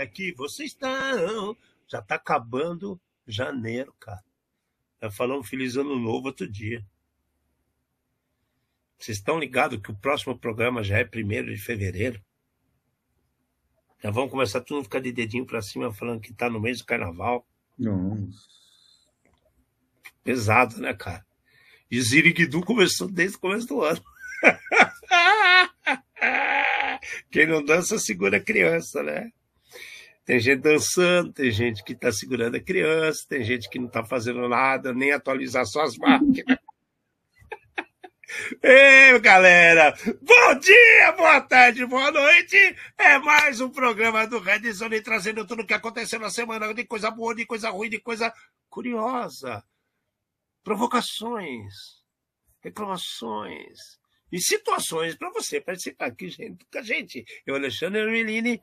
é que vocês estão? Já tá acabando janeiro, cara. Já falamos feliz ano novo outro dia. Vocês estão ligados que o próximo programa já é 1 de fevereiro? Já vão começar tudo a ficar de dedinho pra cima falando que tá no mês do carnaval. Nossa. Pesado, né, cara? E Ziriguidu começou desde o começo do ano. Quem não dança segura a criança, né? Tem gente dançando, tem gente que está segurando a criança, tem gente que não está fazendo nada, nem atualizar suas máquinas. Ei, galera! Bom dia, boa tarde, boa noite! É mais um programa do Red Zone trazendo tudo o que aconteceu na semana, de coisa boa, de coisa ruim, de coisa curiosa. Provocações, reclamações e situações para você participar aqui gente, com a gente. Eu, Alexandre Melini,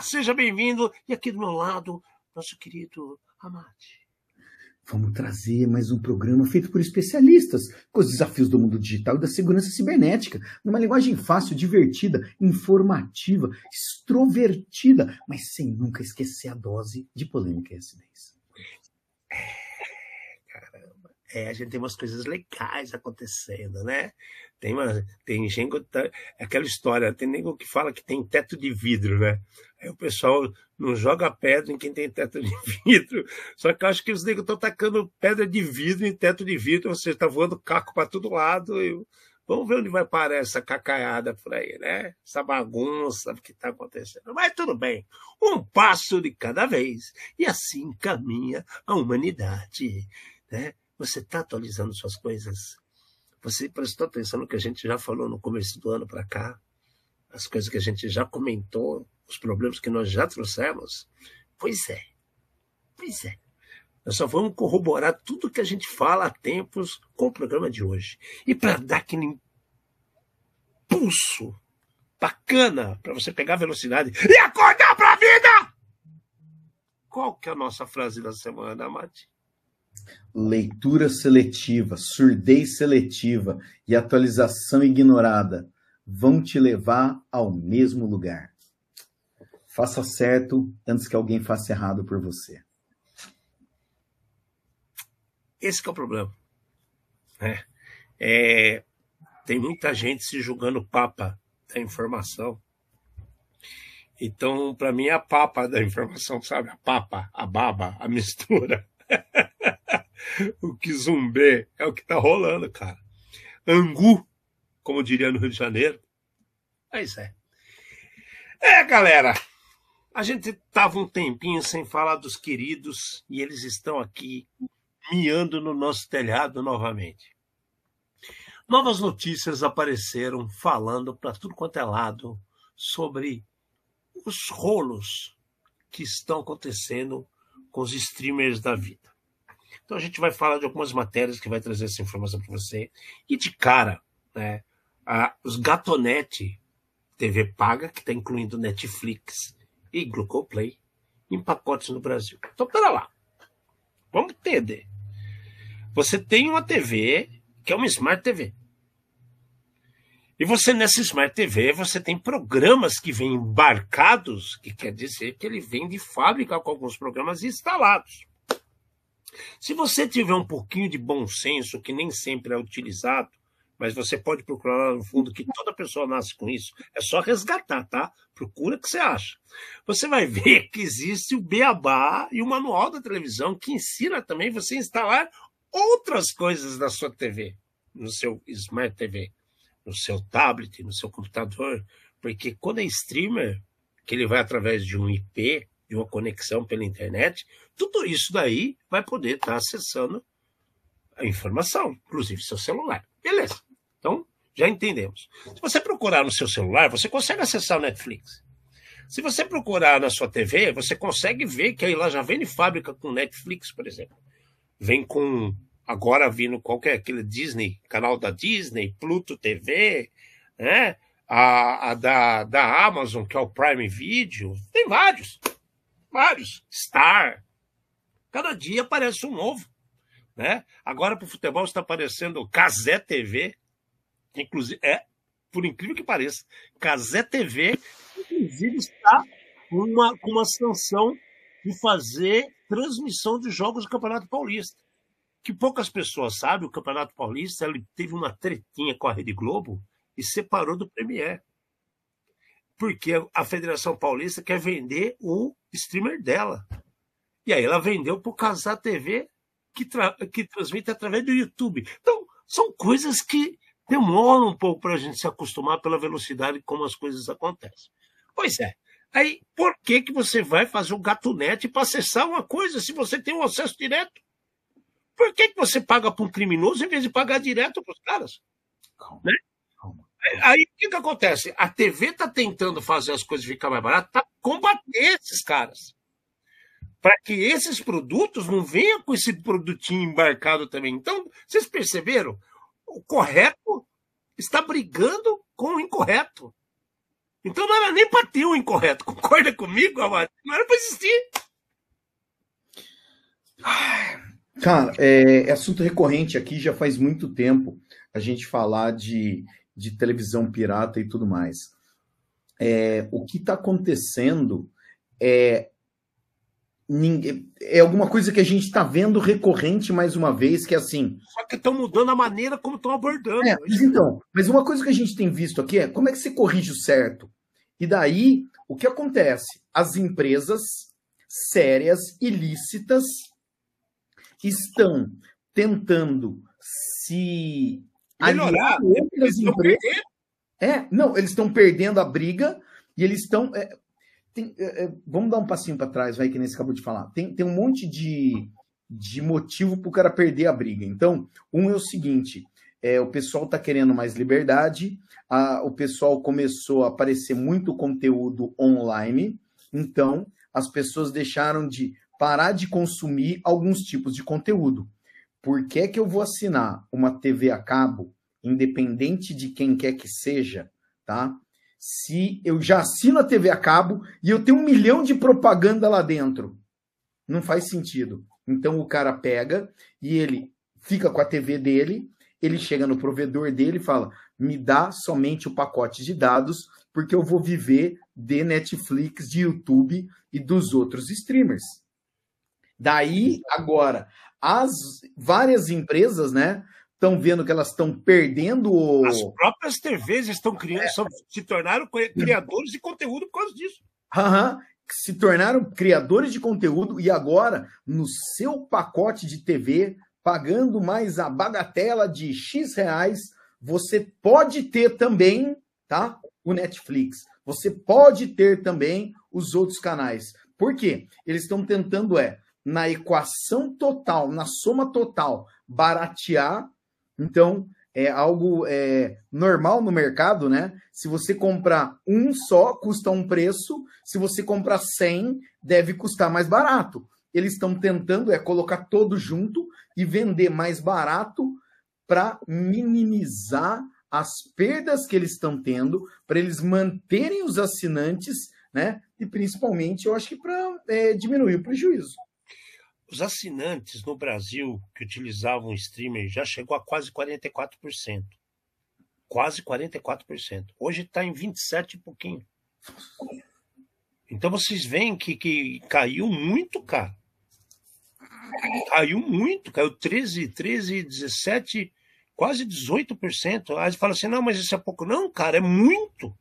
seja bem-vindo! E aqui do meu lado, nosso querido Amate. Vamos trazer mais um programa feito por especialistas com os desafios do mundo digital e da segurança cibernética, numa linguagem fácil, divertida, informativa, extrovertida, mas sem nunca esquecer a dose de polêmica e acidez. Caramba, é, a gente tem umas coisas legais acontecendo, né? Tem, uma, tem gente. Tá, aquela história, tem nego que fala que tem teto de vidro, né? Aí o pessoal não joga pedra em quem tem teto de vidro. Só que eu acho que os negros estão tacando pedra de vidro em teto de vidro, ou seja, está voando caco para todo lado. E vamos ver onde vai parar essa cacaiada por aí, né? Essa bagunça que está acontecendo. Mas tudo bem. Um passo de cada vez. E assim caminha a humanidade. Né? Você está atualizando suas coisas? Você prestou atenção no que a gente já falou no começo do ano para cá? As coisas que a gente já comentou, os problemas que nós já trouxemos? Pois é. Pois é. Nós só vamos corroborar tudo que a gente fala há tempos com o programa de hoje. E para dar aquele impulso bacana para você pegar velocidade e acordar para a vida! Qual que é a nossa frase da semana, Mati? Leitura seletiva, surdez seletiva e atualização ignorada vão te levar ao mesmo lugar. Faça certo antes que alguém faça errado por você. Esse é o problema. É, é, tem muita gente se julgando papa da informação. Então, para mim, é a papa da informação, sabe? A papa, a baba, a mistura. o que zumbê é o que tá rolando, cara. Angu, como diria no Rio de Janeiro. Mas é. É, galera. A gente tava um tempinho sem falar dos queridos e eles estão aqui miando no nosso telhado novamente. Novas notícias apareceram falando para tudo quanto é lado sobre os rolos que estão acontecendo com os streamers da vida. Então a gente vai falar de algumas matérias que vai trazer essa informação para você. E de cara, né, a, os Gatonete TV paga, que está incluindo Netflix e Glucoplay, em pacotes no Brasil. Então, pera lá. Vamos entender. Você tem uma TV que é uma Smart TV. E você, nessa Smart TV, você tem programas que vêm embarcados, que quer dizer que ele vem de fábrica com alguns programas instalados. Se você tiver um pouquinho de bom senso, que nem sempre é utilizado, mas você pode procurar lá no fundo que toda pessoa nasce com isso. É só resgatar, tá? Procura o que você acha. Você vai ver que existe o Beabá e o manual da televisão que ensina também você a instalar outras coisas na sua TV, no seu Smart TV, no seu tablet, no seu computador. Porque quando é streamer, que ele vai através de um IP, de uma conexão pela internet, tudo isso daí vai poder estar acessando a informação, inclusive seu celular. Beleza. Então, já entendemos. Se você procurar no seu celular, você consegue acessar o Netflix. Se você procurar na sua TV, você consegue ver que aí lá já vem de fábrica com Netflix, por exemplo. Vem com agora vindo qualquer aquele Disney, canal da Disney, Pluto TV, né? A, a da, da Amazon, que é o Prime Video, tem vários vários. Star. Cada dia aparece um novo. Né? Agora, para o futebol, está aparecendo Casé TV, que inclusive é, por incrível que pareça, Casé TV, inclusive, está com uma, uma sanção de fazer transmissão de jogos do Campeonato Paulista. Que poucas pessoas sabem, o Campeonato Paulista ele teve uma tretinha com a Rede Globo e separou do Premier. Porque a Federação Paulista quer vender o streamer dela. E aí ela vendeu para o Casar TV, que, tra que transmite através do YouTube. Então, são coisas que demoram um pouco para a gente se acostumar pela velocidade como as coisas acontecem. Pois é. Aí, por que, que você vai fazer um gatunete para acessar uma coisa se você tem um acesso direto? Por que, que você paga para um criminoso em vez de pagar direto para os caras? Calma, né? Aí o que, que acontece? A TV está tentando fazer as coisas ficar mais baratas para combater esses caras. Para que esses produtos não venham com esse produtinho embarcado também. Então, vocês perceberam? O correto está brigando com o incorreto. Então não era nem para ter o incorreto. Concorda comigo, Amado? Não era para existir. Cara, é, é, assunto recorrente aqui já faz muito tempo a gente falar de, de televisão pirata e tudo mais. É, o que está acontecendo é é alguma coisa que a gente está vendo recorrente mais uma vez, que é assim. Só que estão mudando a maneira como estão abordando. É, mas então, mas uma coisa que a gente tem visto aqui é como é que você corrige o certo? E daí, o que acontece? As empresas sérias, ilícitas, estão tentando se melhorar outras empresas. É, não, eles estão perdendo a briga e eles estão. É, é, é vamos dar um passinho para trás, vai, que nem você acabou de falar. Tem, tem um monte de, de motivo para o cara perder a briga. Então, um é o seguinte: é, o pessoal está querendo mais liberdade, a, o pessoal começou a aparecer muito conteúdo online, então as pessoas deixaram de parar de consumir alguns tipos de conteúdo. Por que, que eu vou assinar uma TV a cabo, independente de quem quer que seja, tá? Se eu já assino a TV a cabo e eu tenho um milhão de propaganda lá dentro. Não faz sentido. Então o cara pega e ele fica com a TV dele, ele chega no provedor dele e fala: me dá somente o pacote de dados, porque eu vou viver de Netflix, de YouTube e dos outros streamers. Daí, agora, as várias empresas, né, estão vendo que elas estão perdendo o... As próprias TVs estão criando, é. se tornaram criadores de conteúdo por causa disso. Aham, se tornaram criadores de conteúdo e agora, no seu pacote de TV, pagando mais a bagatela de X reais, você pode ter também, tá? O Netflix. Você pode ter também os outros canais. Por quê? Eles estão tentando é na equação total, na soma total, baratear. Então, é algo é, normal no mercado, né? Se você comprar um só, custa um preço. Se você comprar 100, deve custar mais barato. Eles estão tentando é colocar todo junto e vender mais barato para minimizar as perdas que eles estão tendo, para eles manterem os assinantes, né? E principalmente, eu acho que para é, diminuir o prejuízo. Os assinantes no Brasil que utilizavam streamer já chegou a quase 44%. Quase 44%. Hoje está em 27 e pouquinho. Então vocês veem que, que caiu muito, cara. Caiu muito, caiu 13, 13, 17, quase 18%. Aí fala assim: não, mas isso é pouco. Não, cara, é muito.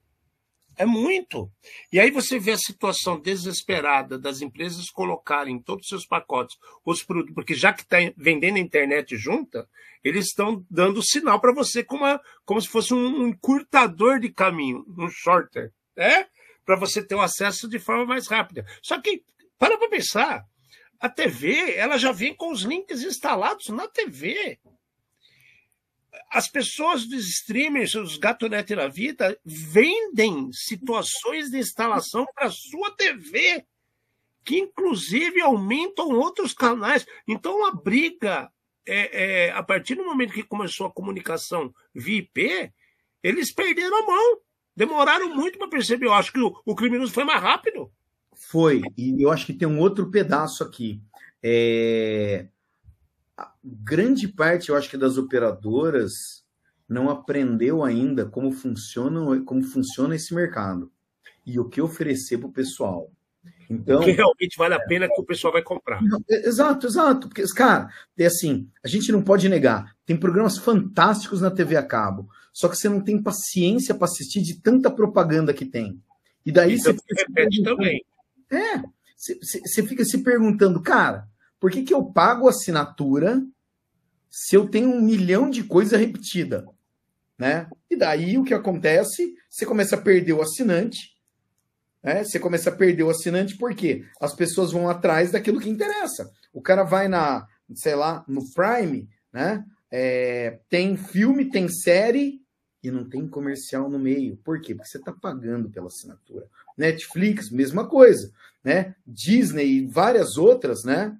É muito. E aí você vê a situação desesperada das empresas colocarem em todos os seus pacotes os produtos, porque já que está vendendo a internet junta, eles estão dando sinal para você como, uma, como se fosse um encurtador de caminho, um shorter, né? Para você ter o acesso de forma mais rápida. Só que, para para pensar, a TV ela já vem com os links instalados na TV as pessoas dos streamers, os Gatonete na vida, vendem situações de instalação para sua TV, que inclusive aumentam outros canais. Então a briga, é, é, a partir do momento que começou a comunicação via IP, eles perderam a mão. Demoraram muito para perceber. Eu acho que o, o criminoso foi mais rápido. Foi, e eu acho que tem um outro pedaço aqui. É grande parte, eu acho que das operadoras não aprendeu ainda como funciona, como funciona esse mercado e o que oferecer para o pessoal. Então, o que realmente vale a pena que o pessoal vai comprar. Exato, exato. Porque, cara, é assim, a gente não pode negar. Tem programas fantásticos na TV a cabo. Só que você não tem paciência para assistir de tanta propaganda que tem. E daí você repete também. É, você, você fica se perguntando, cara, por que, que eu pago assinatura se eu tenho um milhão de coisas repetida? Né? E daí o que acontece? Você começa a perder o assinante, né? Você começa a perder o assinante porque as pessoas vão atrás daquilo que interessa. O cara vai na, sei lá, no Prime, né? É, tem filme, tem série e não tem comercial no meio. Por quê? Porque você está pagando pela assinatura. Netflix, mesma coisa, né? Disney e várias outras, né?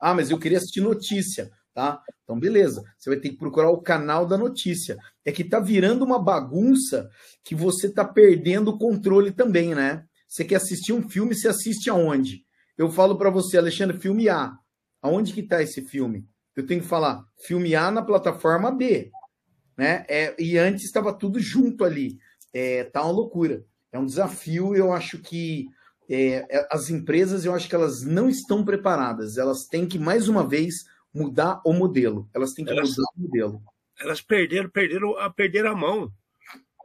Ah, mas eu queria assistir notícia, tá? Então, beleza. Você vai ter que procurar o canal da notícia. É que tá virando uma bagunça que você tá perdendo o controle também, né? Você quer assistir um filme, você assiste aonde? Eu falo para você, Alexandre, filme A. Aonde que tá esse filme? Eu tenho que falar filme A na plataforma B né? É, e antes estava tudo junto ali. É, tá uma loucura. É um desafio. Eu acho que é, é, as empresas, eu acho que elas não estão preparadas. Elas têm que mais uma vez mudar o modelo. Elas têm que elas, mudar o modelo. Elas perderam, perderam, a perderam a mão.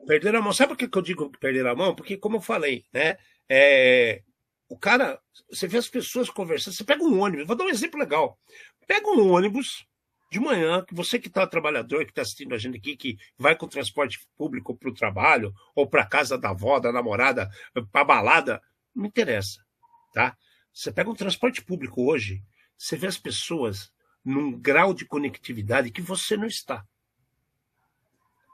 Perderam a mão. Sabe por que eu digo que perderam a mão? Porque, como eu falei, né? É, o cara, você vê as pessoas conversando. Você pega um ônibus. Vou dar um exemplo legal. Pega um ônibus de manhã, que você que está trabalhador, que está assistindo a gente aqui, que vai com transporte público para o trabalho, ou para a casa da avó, da namorada, para balada, não interessa, tá? Você pega um transporte público hoje, você vê as pessoas num grau de conectividade que você não está.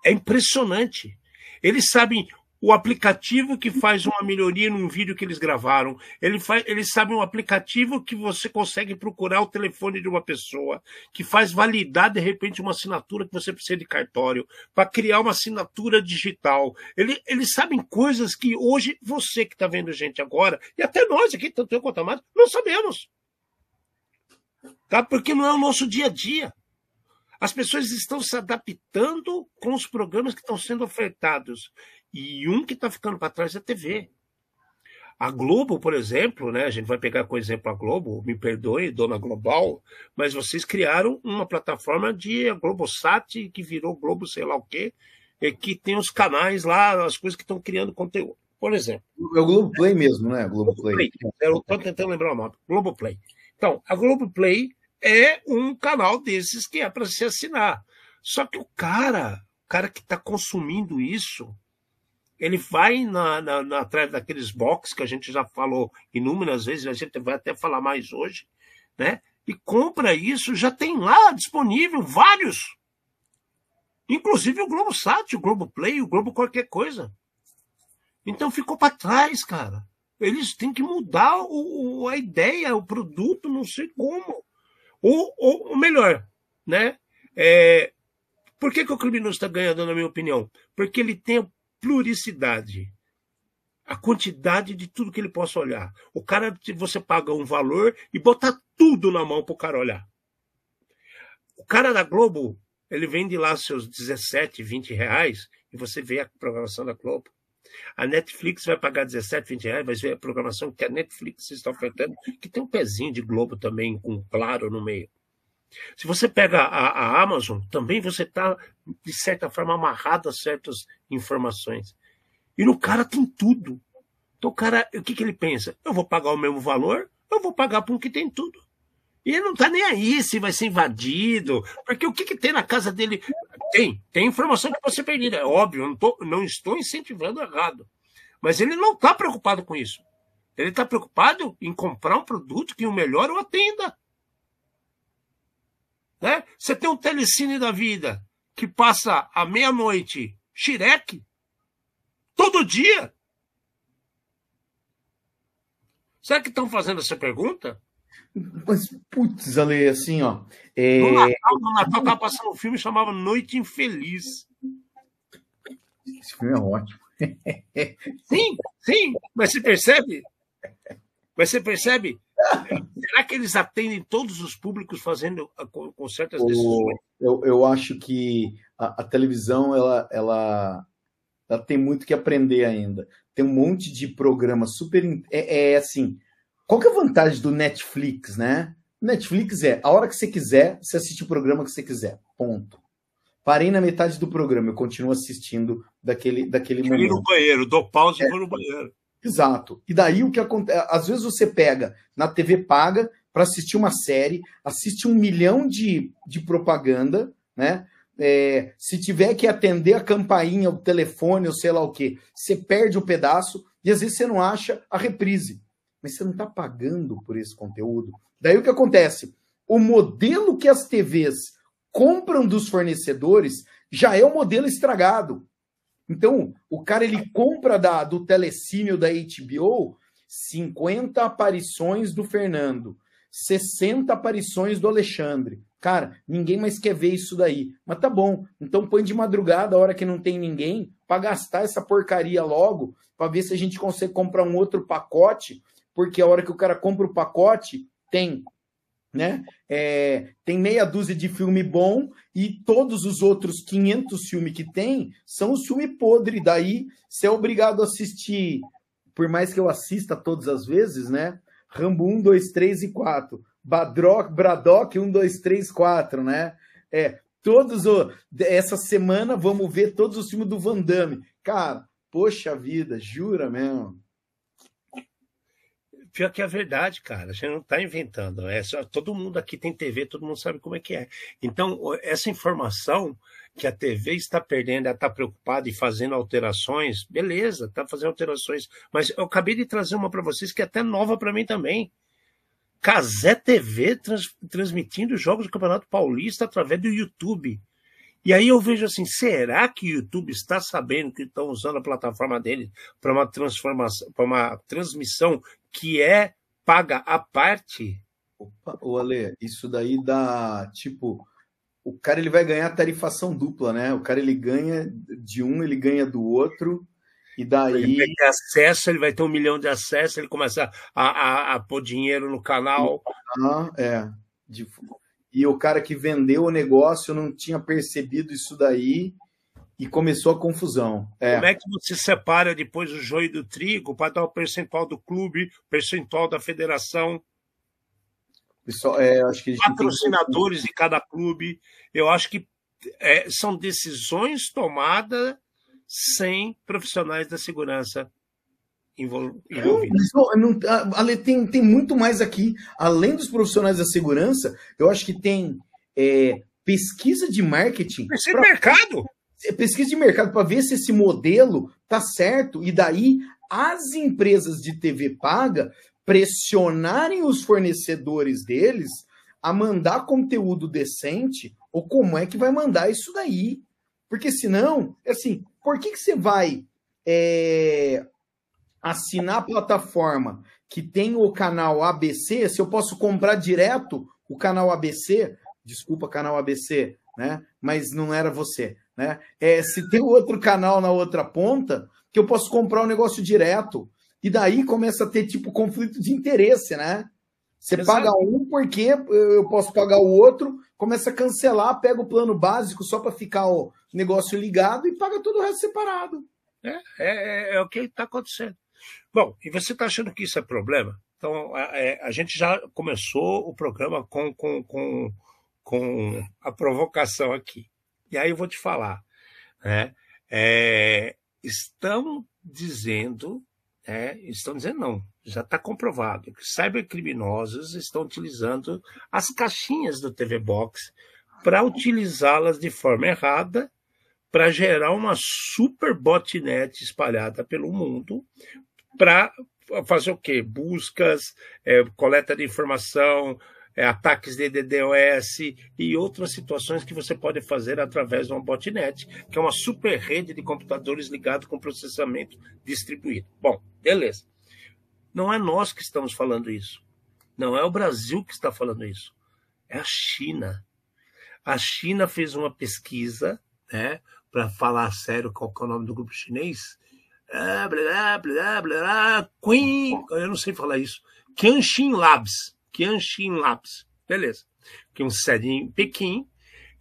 É impressionante. Eles sabem o aplicativo que faz uma melhoria num vídeo que eles gravaram. Ele faz, eles sabem um aplicativo que você consegue procurar o telefone de uma pessoa, que faz validar de repente uma assinatura que você precisa de cartório, para criar uma assinatura digital. Ele, eles sabem coisas que hoje você que está vendo gente agora, e até nós aqui, tanto eu quanto a mais, não sabemos. Tá? Porque não é o nosso dia a dia. As pessoas estão se adaptando com os programas que estão sendo ofertados. E um que está ficando para trás é a TV. A Globo, por exemplo, né, a gente vai pegar como exemplo a Globo, me perdoe, dona Global, mas vocês criaram uma plataforma de Globosat, que virou Globo sei lá o quê, e que tem os canais lá, as coisas que estão criando conteúdo. Por exemplo. É o Globoplay mesmo, né? Globoplay. Estou tentando lembrar o nome. Globoplay. Então, a Globoplay é um canal desses que é para se assinar. Só que o cara, o cara que está consumindo isso, ele vai na, na, na, atrás daqueles box que a gente já falou inúmeras vezes, a gente vai até falar mais hoje, né? E compra isso, já tem lá disponível vários. Inclusive o Globo Sat, o Globo Play, o Globo qualquer coisa. Então ficou para trás, cara. Eles têm que mudar o, o, a ideia, o produto, não sei como. Ou, ou, ou melhor, né? É, por que, que o criminoso está ganhando, na minha opinião? Porque ele tem pluricidade. A quantidade de tudo que ele possa olhar. O cara, você paga um valor e botar tudo na mão para o cara olhar. O cara da Globo, ele vende lá seus 17, 20 reais e você vê a programação da Globo. A Netflix vai pagar 17, 20 reais, vai ver a programação que a Netflix está ofertando, que tem um pezinho de Globo também, com claro no meio. Se você pega a, a Amazon, também você está, de certa forma, amarrado a certas informações. E no cara tem tudo. Então o cara, o que, que ele pensa? Eu vou pagar o mesmo valor, eu vou pagar para um que tem tudo. E ele não está nem aí se vai ser invadido, porque o que, que tem na casa dele? Tem, tem informação que pode ser perdida, é óbvio, eu não, tô, não estou incentivando errado. Mas ele não está preocupado com isso. Ele está preocupado em comprar um produto que o melhor o atenda. Né? Você tem um telecine da vida que passa à meia-noite xireque todo dia. Será que estão fazendo essa pergunta? Mas, putz, Ale, assim, ó. É... No Natal, no Natal tava passando um filme que chamava Noite Infeliz. Esse filme é ótimo. sim, sim, mas você percebe? Mas você percebe? Será que eles atendem todos os públicos fazendo com, com certas decisões? Eu, eu acho que a, a, televisão ela, ela, ela tem muito que aprender ainda. Tem um monte de programa super. É, é assim. Qual que é a vantagem do Netflix, né? Netflix é a hora que você quiser, você assiste o programa que você quiser. Ponto. Parei na metade do programa, eu continuo assistindo daquele, daquele momento. Ir no banheiro, dou pausa é. e vou no banheiro. Exato. E daí o que acontece? Às vezes você pega na TV paga para assistir uma série, assiste um milhão de, de propaganda, né? É, se tiver que atender a campainha, o telefone, ou sei lá o que, você perde o pedaço e às vezes você não acha a reprise. Mas você não está pagando por esse conteúdo. Daí o que acontece? O modelo que as TVs compram dos fornecedores já é o modelo estragado. Então, o cara ele compra da, do telecine da HBO 50 aparições do Fernando, 60 aparições do Alexandre. Cara, ninguém mais quer ver isso daí. Mas tá bom. Então põe de madrugada, a hora que não tem ninguém, para gastar essa porcaria logo, para ver se a gente consegue comprar um outro pacote, porque a hora que o cara compra o pacote, tem né? É, tem meia dúzia de filme bom e todos os outros 500 filmes que tem são os filmes podre. Daí você é obrigado a assistir, por mais que eu assista todas as vezes, né? Rambo 1, 2, 3 e 4. Badrock, Braddock 1, 2, 3, 4, né? É, todos o, essa semana vamos ver todos os filmes do Van Damme. Cara, poxa vida, jura mesmo. Pior que é verdade, cara. A gente não está inventando. É só, todo mundo aqui tem TV, todo mundo sabe como é que é. Então, essa informação que a TV está perdendo, ela está preocupada e fazendo alterações, beleza, está fazendo alterações. Mas eu acabei de trazer uma para vocês que é até nova para mim também. Casé TV trans, transmitindo jogos do Campeonato Paulista através do YouTube. E aí eu vejo assim, será que o YouTube está sabendo que estão usando a plataforma dele para uma transformação, para uma transmissão que é paga à parte? Opa, ô Ale, isso daí dá tipo o cara ele vai ganhar tarifação dupla, né? O cara ele ganha de um, ele ganha do outro. E daí. Ele vai ter acesso, ele vai ter um milhão de acessos, ele começa a, a, a pôr dinheiro no canal. Ah, é. De, e o cara que vendeu o negócio não tinha percebido isso daí e começou a confusão. É. Como é que você separa depois o joio do trigo para dar o percentual do clube, percentual da federação? Pessoal, é, acho que patrocinadores tem... de cada clube. Eu acho que é, são decisões tomadas sem profissionais da segurança envolvidos. Não, não, tem, tem muito mais aqui. Além dos profissionais da segurança, eu acho que tem é, pesquisa de marketing. Pesquisa pra, de mercado. É, pesquisa de mercado para ver se esse modelo tá certo. E daí as empresas de TV paga pressionarem os fornecedores deles a mandar conteúdo decente ou como é que vai mandar isso daí. Porque senão, assim, por que, que você vai é, assinar a plataforma que tem o canal ABC, se eu posso comprar direto o canal ABC, desculpa, canal ABC, né? Mas não era você, né? É, se tem outro canal na outra ponta, que eu posso comprar o um negócio direto. E daí começa a ter tipo conflito de interesse, né? Você Exato. paga um porque eu posso pagar o outro, começa a cancelar, pega o plano básico só para ficar o negócio ligado e paga todo o resto separado. É, é, é, é o que está acontecendo. Bom, e você está achando que isso é problema? Então, a, é, a, gente já começou o programa com, com, com, com a provocação aqui. E aí eu vou te falar. Né? É, estão dizendo, é, estão dizendo não, já está comprovado que cybercriminosos estão utilizando as caixinhas do TV Box para utilizá-las de forma errada para gerar uma super botnet espalhada pelo mundo para fazer o quê? Buscas, é, coleta de informação, é, ataques de DDoS e outras situações que você pode fazer através de uma botnet, que é uma super rede de computadores ligado com processamento distribuído. Bom, beleza. Não é nós que estamos falando isso. Não é o Brasil que está falando isso. É a China. A China fez uma pesquisa, né, para falar sério qual é o nome do grupo chinês, blá, blá, blá, blá, Queen, eu não sei falar isso, Qianxin Labs. Qianxin Labs. Beleza. Que é um sede em Pequim.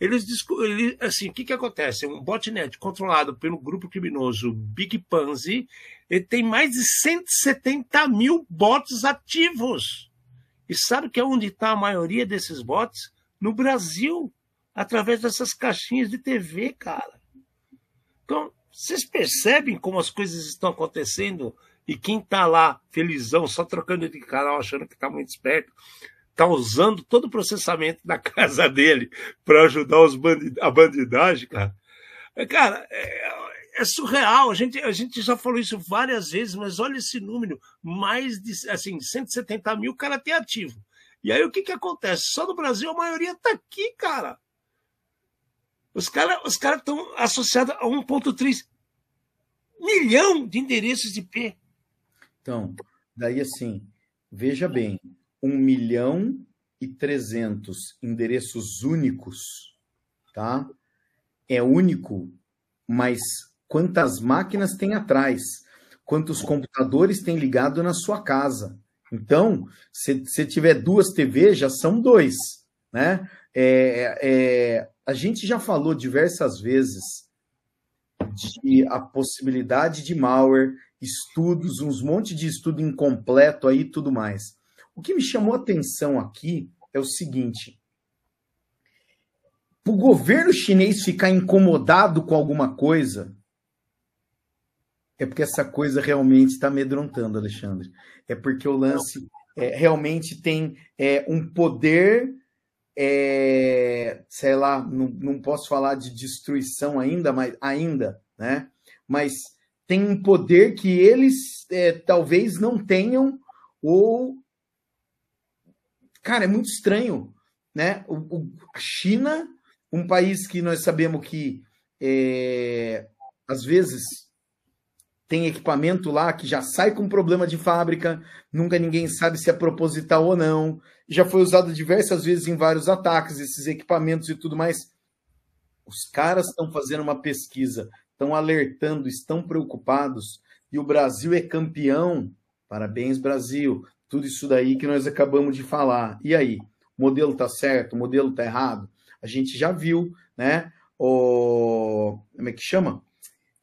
Eles, eles assim, o que que acontece? Um botnet controlado pelo grupo criminoso Big Pansy, ele tem mais de 170 mil bots ativos. E sabe que é onde está a maioria desses bots? No Brasil, através dessas caixinhas de TV, cara. Então, vocês percebem como as coisas estão acontecendo e quem está lá felizão, só trocando de canal, achando que está muito esperto, está usando todo o processamento da casa dele para ajudar os bandid a bandidagem, cara. É, cara, é, é, surreal. A gente, a gente já falou isso várias vezes, mas olha esse número: mais de assim, 170 mil cara tem ativo. E aí o que, que acontece? Só no Brasil a maioria está aqui, cara. Os caras os cara estão associados a 1,3 milhão de endereços de IP. Então, daí assim, veja bem, 1 milhão e 300 endereços únicos, tá? É único, mas quantas máquinas tem atrás? Quantos computadores tem ligado na sua casa? Então, se você tiver duas TVs, já são dois, né? É, é, a gente já falou diversas vezes de a possibilidade de malware, estudos, uns monte de estudo incompleto aí tudo mais. O que me chamou a atenção aqui é o seguinte: para o governo chinês ficar incomodado com alguma coisa, é porque essa coisa realmente está amedrontando, Alexandre. É porque o lance é, realmente tem é, um poder é, sei lá, não, não posso falar de destruição ainda, mas ainda, né? Mas tem um poder que eles é, talvez não tenham ou cara é muito estranho, né? O, o, a China, um país que nós sabemos que é, às vezes tem equipamento lá que já sai com problema de fábrica, nunca ninguém sabe se é proposital ou não. Já foi usado diversas vezes em vários ataques, esses equipamentos e tudo mais. Os caras estão fazendo uma pesquisa, estão alertando, estão preocupados, e o Brasil é campeão. Parabéns, Brasil. Tudo isso daí que nós acabamos de falar. E aí? O modelo está certo? O modelo está errado? A gente já viu, né? O... Como é que chama?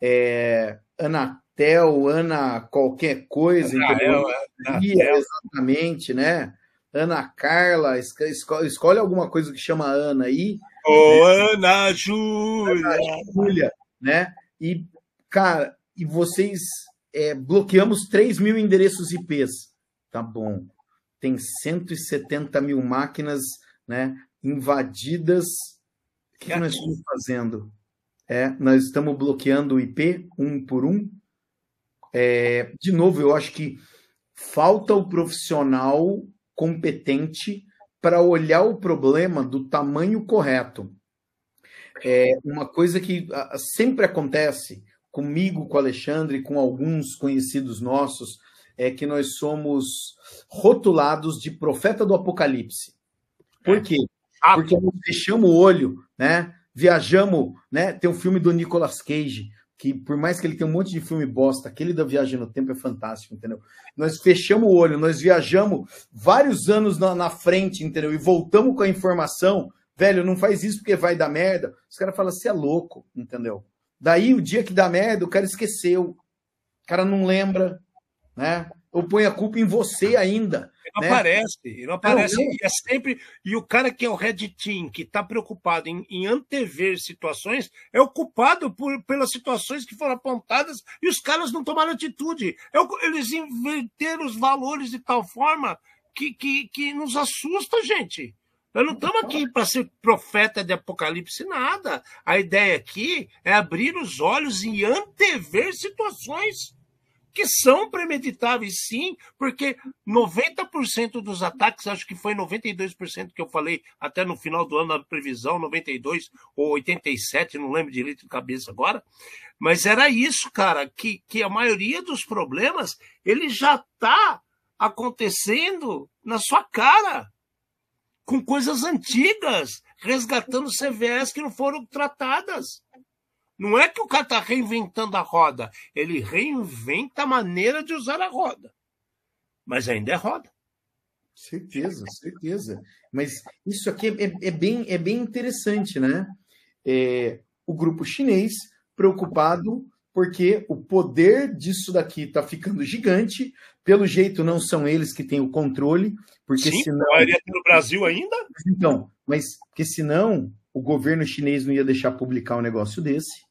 É... Ana Tel, Ana qualquer coisa, Anael, entendeu? exatamente, né? Ana Carla, escolhe, escolhe, alguma coisa que chama Ana aí. Ô, né? Ana Júlia! Ana Júlia, né? E, cara, e vocês é, bloqueamos 3 mil endereços IPs. Tá bom. Tem 170 mil máquinas né, invadidas. O que, que nós estamos fazendo? É, nós estamos bloqueando o IP um por um, é, de novo, eu acho que falta o profissional competente para olhar o problema do tamanho correto. É uma coisa que sempre acontece comigo, com o Alexandre, com alguns conhecidos nossos, é que nós somos rotulados de profeta do apocalipse. Por quê? Porque nós fechamos o olho, né? Viajamos, né? Tem um filme do Nicolas Cage, que por mais que ele tenha um monte de filme bosta, aquele da Viagem no Tempo é fantástico, entendeu? Nós fechamos o olho, nós viajamos vários anos na, na frente, entendeu? E voltamos com a informação, velho, não faz isso porque vai dar merda. Os caras falam, você é louco, entendeu? Daí o dia que dá merda, o cara esqueceu, o cara não lembra, né? Ou põe a culpa em você ainda. Não né? aparece, não aparece. Não, e é sempre. E o cara que é o Red Team, que está preocupado em, em, antever situações, é o culpado por, pelas situações que foram apontadas e os caras não tomaram atitude. É eles inverteram os valores de tal forma que, que, que nos assusta, gente. Nós não estamos aqui para ser profeta de apocalipse, nada. A ideia aqui é abrir os olhos e antever situações que são premeditáveis, sim, porque 90% dos ataques, acho que foi 92% que eu falei até no final do ano, na previsão, 92 ou 87, não lembro direito de cabeça agora, mas era isso, cara, que, que a maioria dos problemas, ele já está acontecendo na sua cara, com coisas antigas, resgatando CVS que não foram tratadas. Não é que o cara está reinventando a roda, ele reinventa a maneira de usar a roda. Mas ainda é roda. Certeza, certeza. Mas isso aqui é, é bem, é bem interessante, né? É, o grupo chinês preocupado porque o poder disso daqui está ficando gigante. Pelo jeito, não são eles que têm o controle, porque Sim, senão. maioria no Brasil ainda? Então, mas porque senão o governo chinês não ia deixar publicar um negócio desse.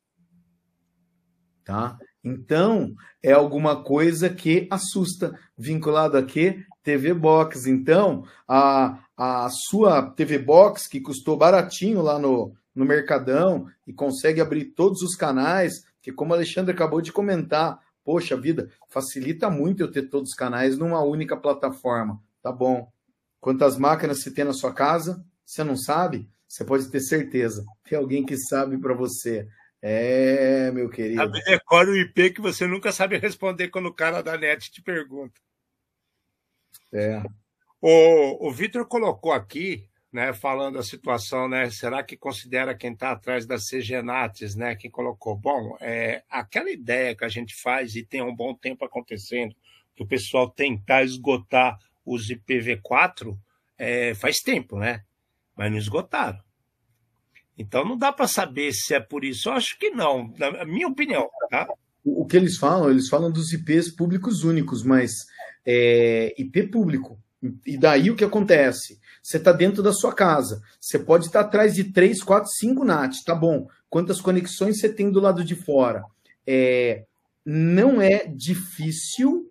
Tá? Então, é alguma coisa que assusta, vinculado a quê? TV Box. Então, a, a sua TV Box, que custou baratinho lá no, no Mercadão e consegue abrir todos os canais, que como o Alexandre acabou de comentar, poxa vida, facilita muito eu ter todos os canais numa única plataforma. Tá bom. Quantas máquinas você tem na sua casa? Você não sabe? Você pode ter certeza. Tem alguém que sabe para você. É, meu querido. Decora o IP que você nunca sabe responder quando o cara da net te pergunta. É. O, o Vitor colocou aqui, né, falando a situação, né, será que considera quem está atrás das CGNATs, né, quem colocou? Bom, é, aquela ideia que a gente faz e tem um bom tempo acontecendo, que o pessoal tentar esgotar os IPv4, é, faz tempo, né? Mas não esgotaram. Então não dá para saber se é por isso. Eu acho que não, na minha opinião. Tá? O, que eles falam, eles falam dos IPs públicos únicos, mas é, IP público. E daí o que acontece? Você está dentro da sua casa. Você pode estar tá atrás de 3, 4, 5 NAT. Tá bom. Quantas conexões você tem do lado de fora? É, não é difícil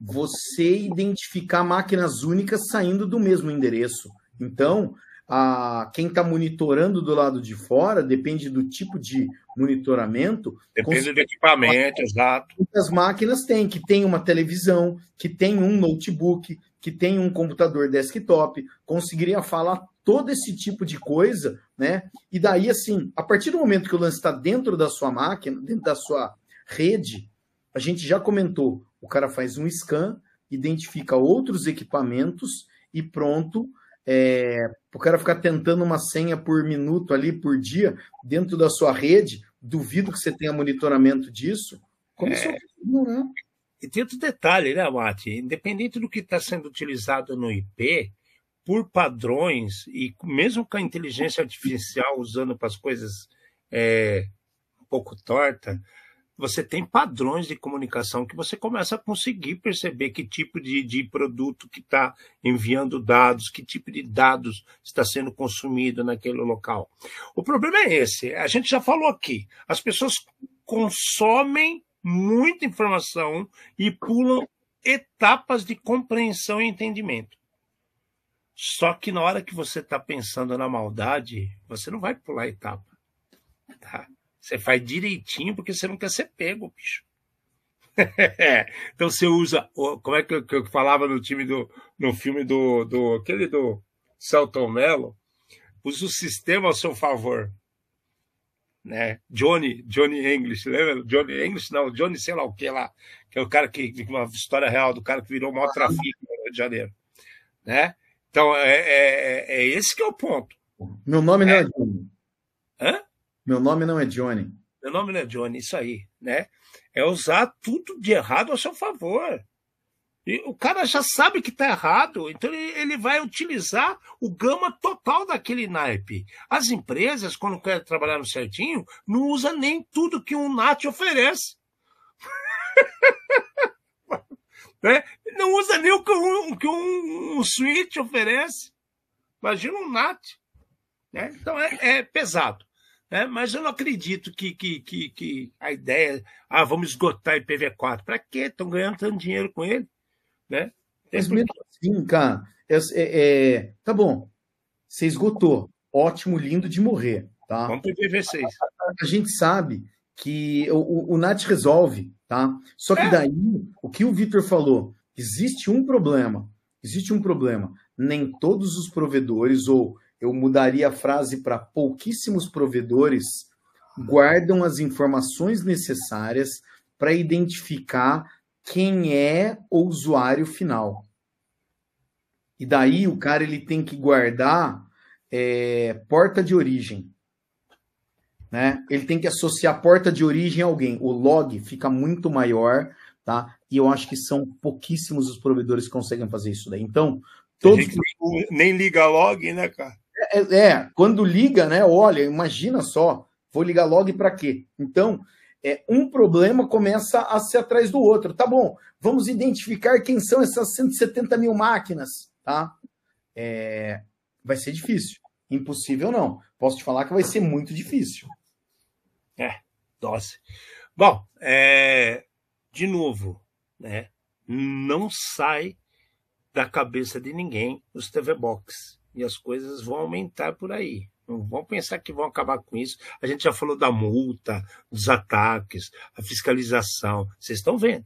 você identificar máquinas únicas saindo do mesmo endereço. Então, a, quem está monitorando do lado de fora, depende do tipo de monitoramento. Depende do equipamento, exato. As máquinas têm, que tem uma televisão, que tem um notebook, que tem um computador desktop, conseguiria falar todo esse tipo de coisa, né? E daí, assim, a partir do momento que o lance está dentro da sua máquina, dentro da sua rede, a gente já comentou, o cara faz um scan, identifica outros equipamentos e pronto, é, o cara ficar tentando uma senha por minuto ali, por dia, dentro da sua rede, duvido que você tenha monitoramento disso. Como é... isso é né? E tem outro detalhe, né, Mati? Independente do que está sendo utilizado no IP, por padrões, e mesmo com a inteligência artificial usando para as coisas é, um pouco torta, você tem padrões de comunicação que você começa a conseguir perceber que tipo de, de produto que está enviando dados, que tipo de dados está sendo consumido naquele local. O problema é esse, a gente já falou aqui, as pessoas consomem muita informação e pulam etapas de compreensão e entendimento. Só que na hora que você está pensando na maldade, você não vai pular etapa. Tá? Você faz direitinho porque você não quer ser pego, bicho. então você usa. Como é que eu, que eu, falava no time do. no filme do. do aquele do Celton Mello? Usa o sistema ao seu favor. Né? Johnny, Johnny English, lembra? Johnny English, não, Johnny sei lá o que lá, que é o cara que, uma história real do cara que virou o maior trafico no Rio de Janeiro, né? Então, é, é, é esse que é o ponto. Meu nome não é, é Johnny. Hã? Meu nome não é Johnny. Meu nome não é Johnny, isso aí, né? É usar tudo de errado a seu favor. E o cara já sabe que está errado, então ele vai utilizar o gama total daquele naipe. As empresas, quando querem trabalhar no certinho, não usa nem tudo que um NAT oferece. né? Não usa nem o que um, que um, um switch oferece. Imagina um NAT. Né? Então é, é pesado. Né? Mas eu não acredito que, que, que, que a ideia, ah, vamos esgotar IPv4. Para quê? Estão ganhando tanto dinheiro com ele. Né? Mas mesmo assim, cara, é, é, é, tá bom, você esgotou. Ótimo, lindo de morrer. Tá? Vamos para o IPv6. A, a gente sabe que o, o, NAT resolve, tá? Só que é. daí, o que o Vitor falou, existe um problema. Existe um problema. Nem todos os provedores, ou eu mudaria a frase para pouquíssimos provedores guardam as informações necessárias para identificar quem é o usuário final. E daí o cara ele tem que guardar é, porta de origem. Né? Ele tem que associar porta de origem a alguém. O log fica muito maior, tá? e eu acho que são pouquíssimos os provedores que conseguem fazer isso daí. Então, todos. Nem, nem, liga log, né, cara? É, é, quando liga, né? Olha, imagina só, vou ligar log para quê? Então, é, um problema começa a ser atrás do outro. Tá bom, vamos identificar quem são essas 170 mil máquinas, tá? É, vai ser difícil. Impossível não. Posso te falar que vai ser muito difícil. É, dose. Bom, é, de novo, né? Não sai da cabeça de ninguém os TV Box. E as coisas vão aumentar por aí. Não vão pensar que vão acabar com isso. A gente já falou da multa, dos ataques, a fiscalização. Vocês estão vendo.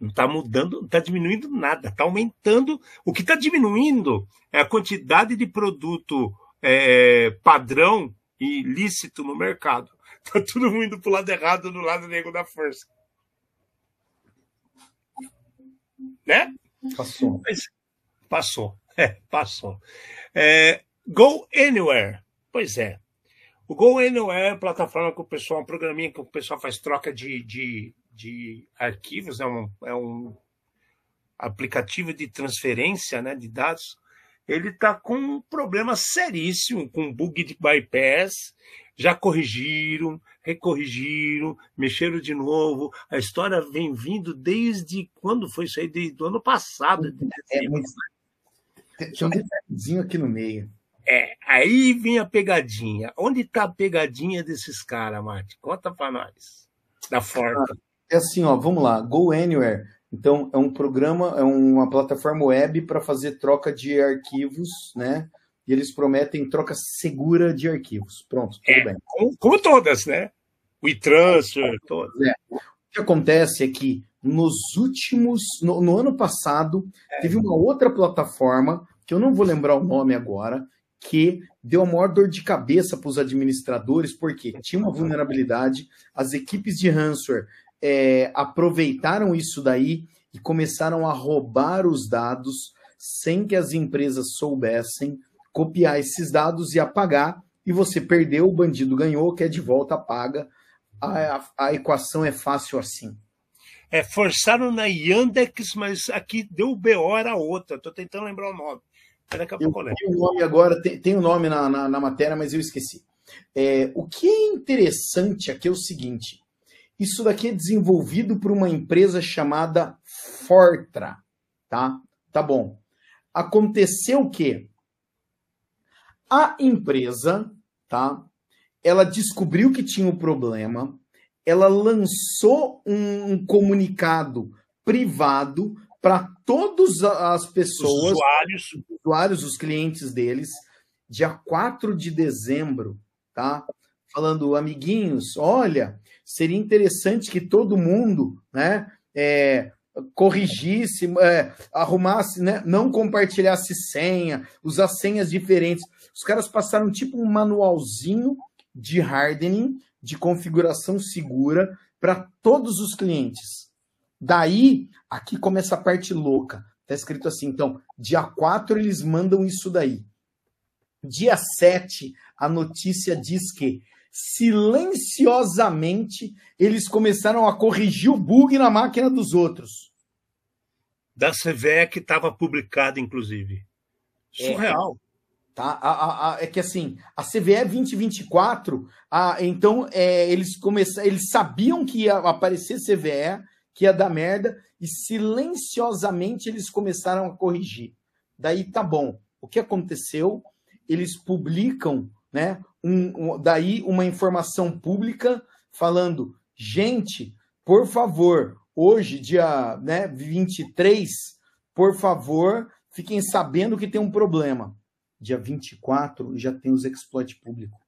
Não está mudando, não está diminuindo nada, está aumentando. O que está diminuindo é a quantidade de produto é, padrão e lícito no mercado. Está todo mundo indo para o lado errado, do lado negro da força. Né? Passou. Mas, passou. É, passou. É, Go Anywhere. Pois é. O Go Anywhere é plataforma que o pessoal, um programinha que o pessoal faz troca de, de, de arquivos, é um, é um aplicativo de transferência né, de dados. Ele está com um problema seríssimo, com bug de bypass. Já corrigiram, recorrigiram, mexeram de novo. A história vem vindo desde quando foi isso aí? Desde o ano passado. É, muito... Tem um detalhezinho aqui no meio. É, aí vem a pegadinha. Onde está a pegadinha desses caras, Mate? Conta para nós. Da Forta. É assim, ó, vamos lá. Go Anywhere. Então, é um programa, é uma plataforma web para fazer troca de arquivos, né? E eles prometem troca segura de arquivos. Pronto, tudo é, bem. Como, como, todas, né? O e-transfer, todas. É. O que acontece é que nos últimos. No, no ano passado, é. teve uma outra plataforma, que eu não vou lembrar o nome agora, que deu a maior dor de cabeça para os administradores, porque tinha uma vulnerabilidade, as equipes de ransomware é, aproveitaram isso daí e começaram a roubar os dados sem que as empresas soubessem copiar esses dados e apagar, e você perdeu, o bandido ganhou, quer de volta, apaga. A, a, a equação é fácil assim. É, forçaram na Yandex, mas aqui deu BO, era outra. Estou tentando lembrar o nome. Daqui a pouco eu tenho o nome agora, tem, tem o nome na, na, na, matéria, mas eu esqueci. É, o que é interessante aqui é o seguinte: isso daqui é desenvolvido por uma empresa chamada Fortra, tá? Tá bom. Aconteceu o quê? A empresa, tá? Ela descobriu que tinha o um problema, ela lançou um, um comunicado privado para todas as pessoas, os usuários. usuários, os clientes deles, dia 4 de dezembro, tá? Falando, amiguinhos, olha, seria interessante que todo mundo, né, é, corrigisse, é, arrumasse, né, não compartilhasse senha, usar senhas diferentes. Os caras passaram tipo um manualzinho de hardening, de configuração segura para todos os clientes. Daí, aqui começa a parte louca. Tá escrito assim, então, dia 4 eles mandam isso daí. Dia 7, a notícia diz que silenciosamente eles começaram a corrigir o bug na máquina dos outros. Da CVE que estava publicada, inclusive. É. Surreal. É, tá? A, a, a, é que assim, a CVE 2024, a, então é, eles começaram, eles sabiam que ia aparecer CVE, que ia dar merda, e silenciosamente eles começaram a corrigir. Daí tá bom. O que aconteceu? Eles publicam, né? Um, um, daí uma informação pública falando, gente, por favor, hoje, dia né, 23, por favor, fiquem sabendo que tem um problema. Dia 24 já tem os exploits públicos.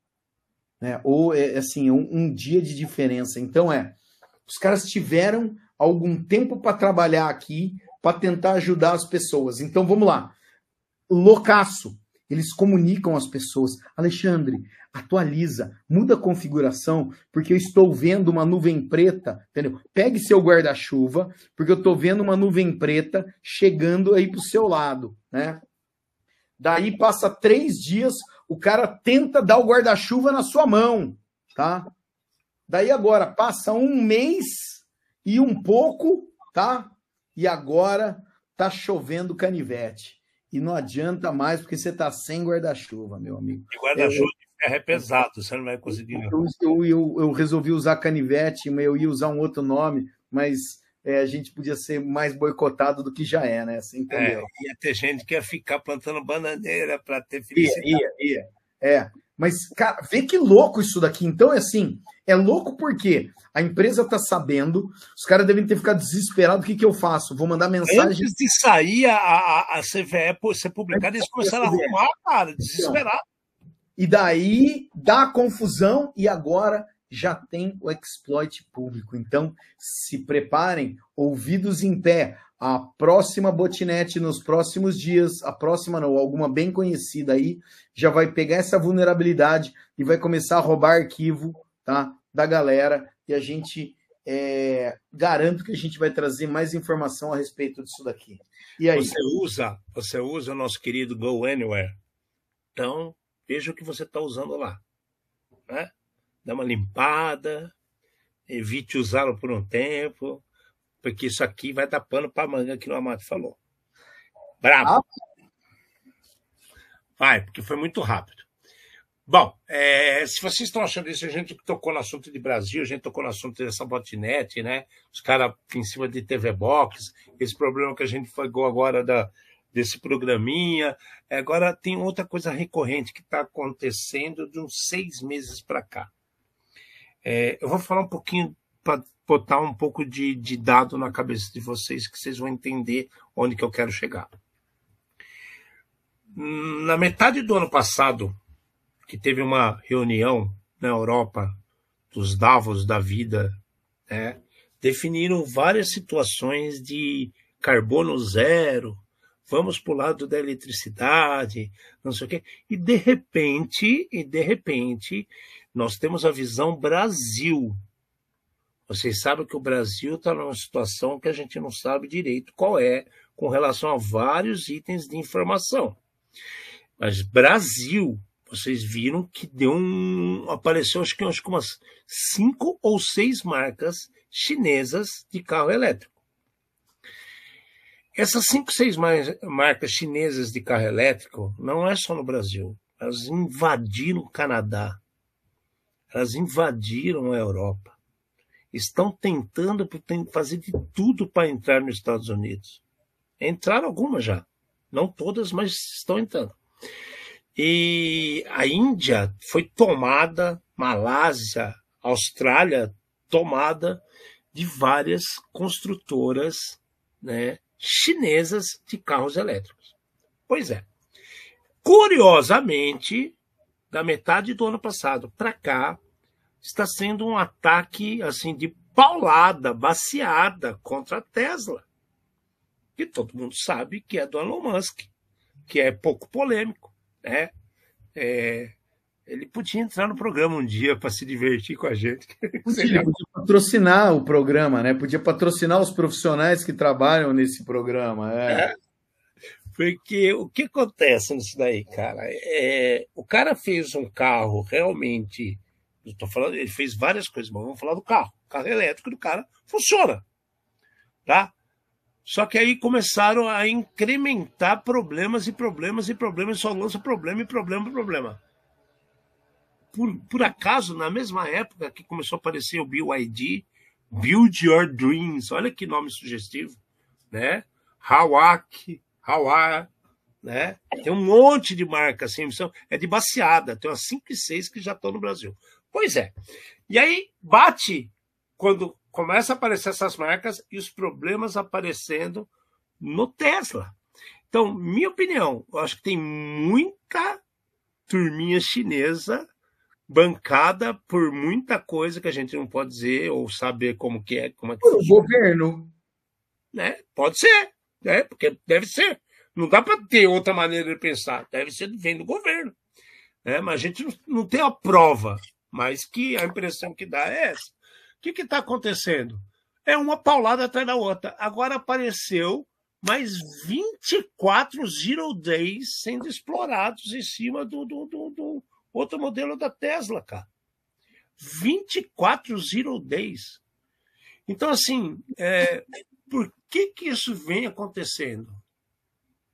Né? Ou é assim, um, um dia de diferença. Então é, os caras tiveram algum tempo para trabalhar aqui, para tentar ajudar as pessoas. Então vamos lá. Loucaço. Eles comunicam as pessoas. Alexandre, atualiza, muda a configuração, porque eu estou vendo uma nuvem preta, entendeu? Pegue seu guarda-chuva, porque eu estou vendo uma nuvem preta chegando aí para o seu lado, né? Daí passa três dias, o cara tenta dar o guarda-chuva na sua mão, tá? Daí agora passa um mês e um pouco, tá? e agora tá chovendo canivete. E não adianta mais porque você tá sem guarda-chuva, meu amigo. guarda-chuva de ferro é pesado, você não vai conseguir. Eu, eu, eu, eu, resolvi usar canivete, mas eu ia usar um outro nome, mas é, a gente podia ser mais boicotado do que já é, né? Você entendeu? É, ia ter gente que ia ficar plantando bananeira para ter felicidade. Ia, ia, ia. É. Mas, cara, vê que louco isso daqui. Então, é assim, é louco porque a empresa tá sabendo, os caras devem ter ficado desesperados. O que, que eu faço? Vou mandar mensagem. Antes de sair a, a, a CVE ser publicada, eles começaram a arrumar, cara, desesperado. E daí dá confusão e agora já tem o exploit público. Então, se preparem, ouvidos em pé. A próxima botnet nos próximos dias, a próxima não, alguma bem conhecida aí, já vai pegar essa vulnerabilidade e vai começar a roubar arquivo tá, da galera. E a gente é, garanto que a gente vai trazer mais informação a respeito disso daqui. E aí? Você usa, você usa o nosso querido Go Anywhere. Então, veja o que você está usando lá. Né? Dá uma limpada, evite usá-lo por um tempo, porque isso aqui vai dar pano para manga que o Amato falou. Bravo. Ah. Vai, porque foi muito rápido. Bom, é, se vocês estão achando isso, a gente tocou no assunto de Brasil, a gente tocou no assunto dessa botnet, né? Os caras em cima de TV Box, esse problema que a gente pegou agora da, desse programinha. Agora tem outra coisa recorrente que está acontecendo de uns seis meses para cá. É, eu vou falar um pouquinho para botar um pouco de, de dado na cabeça de vocês, que vocês vão entender onde que eu quero chegar. Na metade do ano passado, que teve uma reunião na Europa dos Davos da vida, né, definiram várias situações de carbono zero, vamos para o lado da eletricidade, não sei o quê. E de repente, e de repente, nós temos a visão Brasil. Vocês sabem que o Brasil está numa situação que a gente não sabe direito qual é com relação a vários itens de informação. Mas Brasil vocês viram que deu um. Apareceu acho que, acho que umas cinco ou seis marcas chinesas de carro elétrico. Essas cinco, seis marcas chinesas de carro elétrico não é só no Brasil. Elas invadiram o Canadá. Elas invadiram a Europa. Estão tentando fazer de tudo para entrar nos Estados Unidos. Entraram algumas já. Não todas, mas estão entrando. E a Índia foi tomada, Malásia, Austrália, tomada de várias construtoras né, chinesas de carros elétricos. Pois é. Curiosamente, da metade do ano passado para cá, está sendo um ataque assim de paulada, baseada contra a Tesla. Que todo mundo sabe que é do Elon Musk, que é pouco polêmico né? É, ele podia entrar no programa um dia para se divertir com a gente. Podia, podia, patrocinar o programa, né? Podia patrocinar os profissionais que trabalham nesse programa. É. É, porque o que acontece nisso daí, cara? É, o cara fez um carro realmente. Estou falando, ele fez várias coisas, mas vamos falar do carro. O carro elétrico do cara funciona. Tá? Só que aí começaram a incrementar problemas e problemas e problemas, só lança problema e problema e problema. Por, por acaso, na mesma época que começou a aparecer o BYD, Build Your Dreams, olha que nome sugestivo, né? Hawak, Hawa, né? Tem um monte de marcas assim, é de baseada, tem umas 5 e 6 que já estão no Brasil. Pois é. E aí bate quando começa a aparecer essas marcas e os problemas aparecendo no Tesla. Então, minha opinião, eu acho que tem muita turminha chinesa bancada por muita coisa que a gente não pode dizer ou saber como que é, como é que o governo, né? Pode ser, né? Porque deve ser. Não dá para ter outra maneira de pensar. Deve ser vem do governo, né? Mas a gente não, não tem a prova, mas que a impressão que dá é essa que está acontecendo? É uma paulada atrás da outra. Agora apareceu mais 24 Zero Days sendo explorados em cima do, do, do, do outro modelo da Tesla, cara. 24 Zero Days. Então, assim, é, por que, que isso vem acontecendo?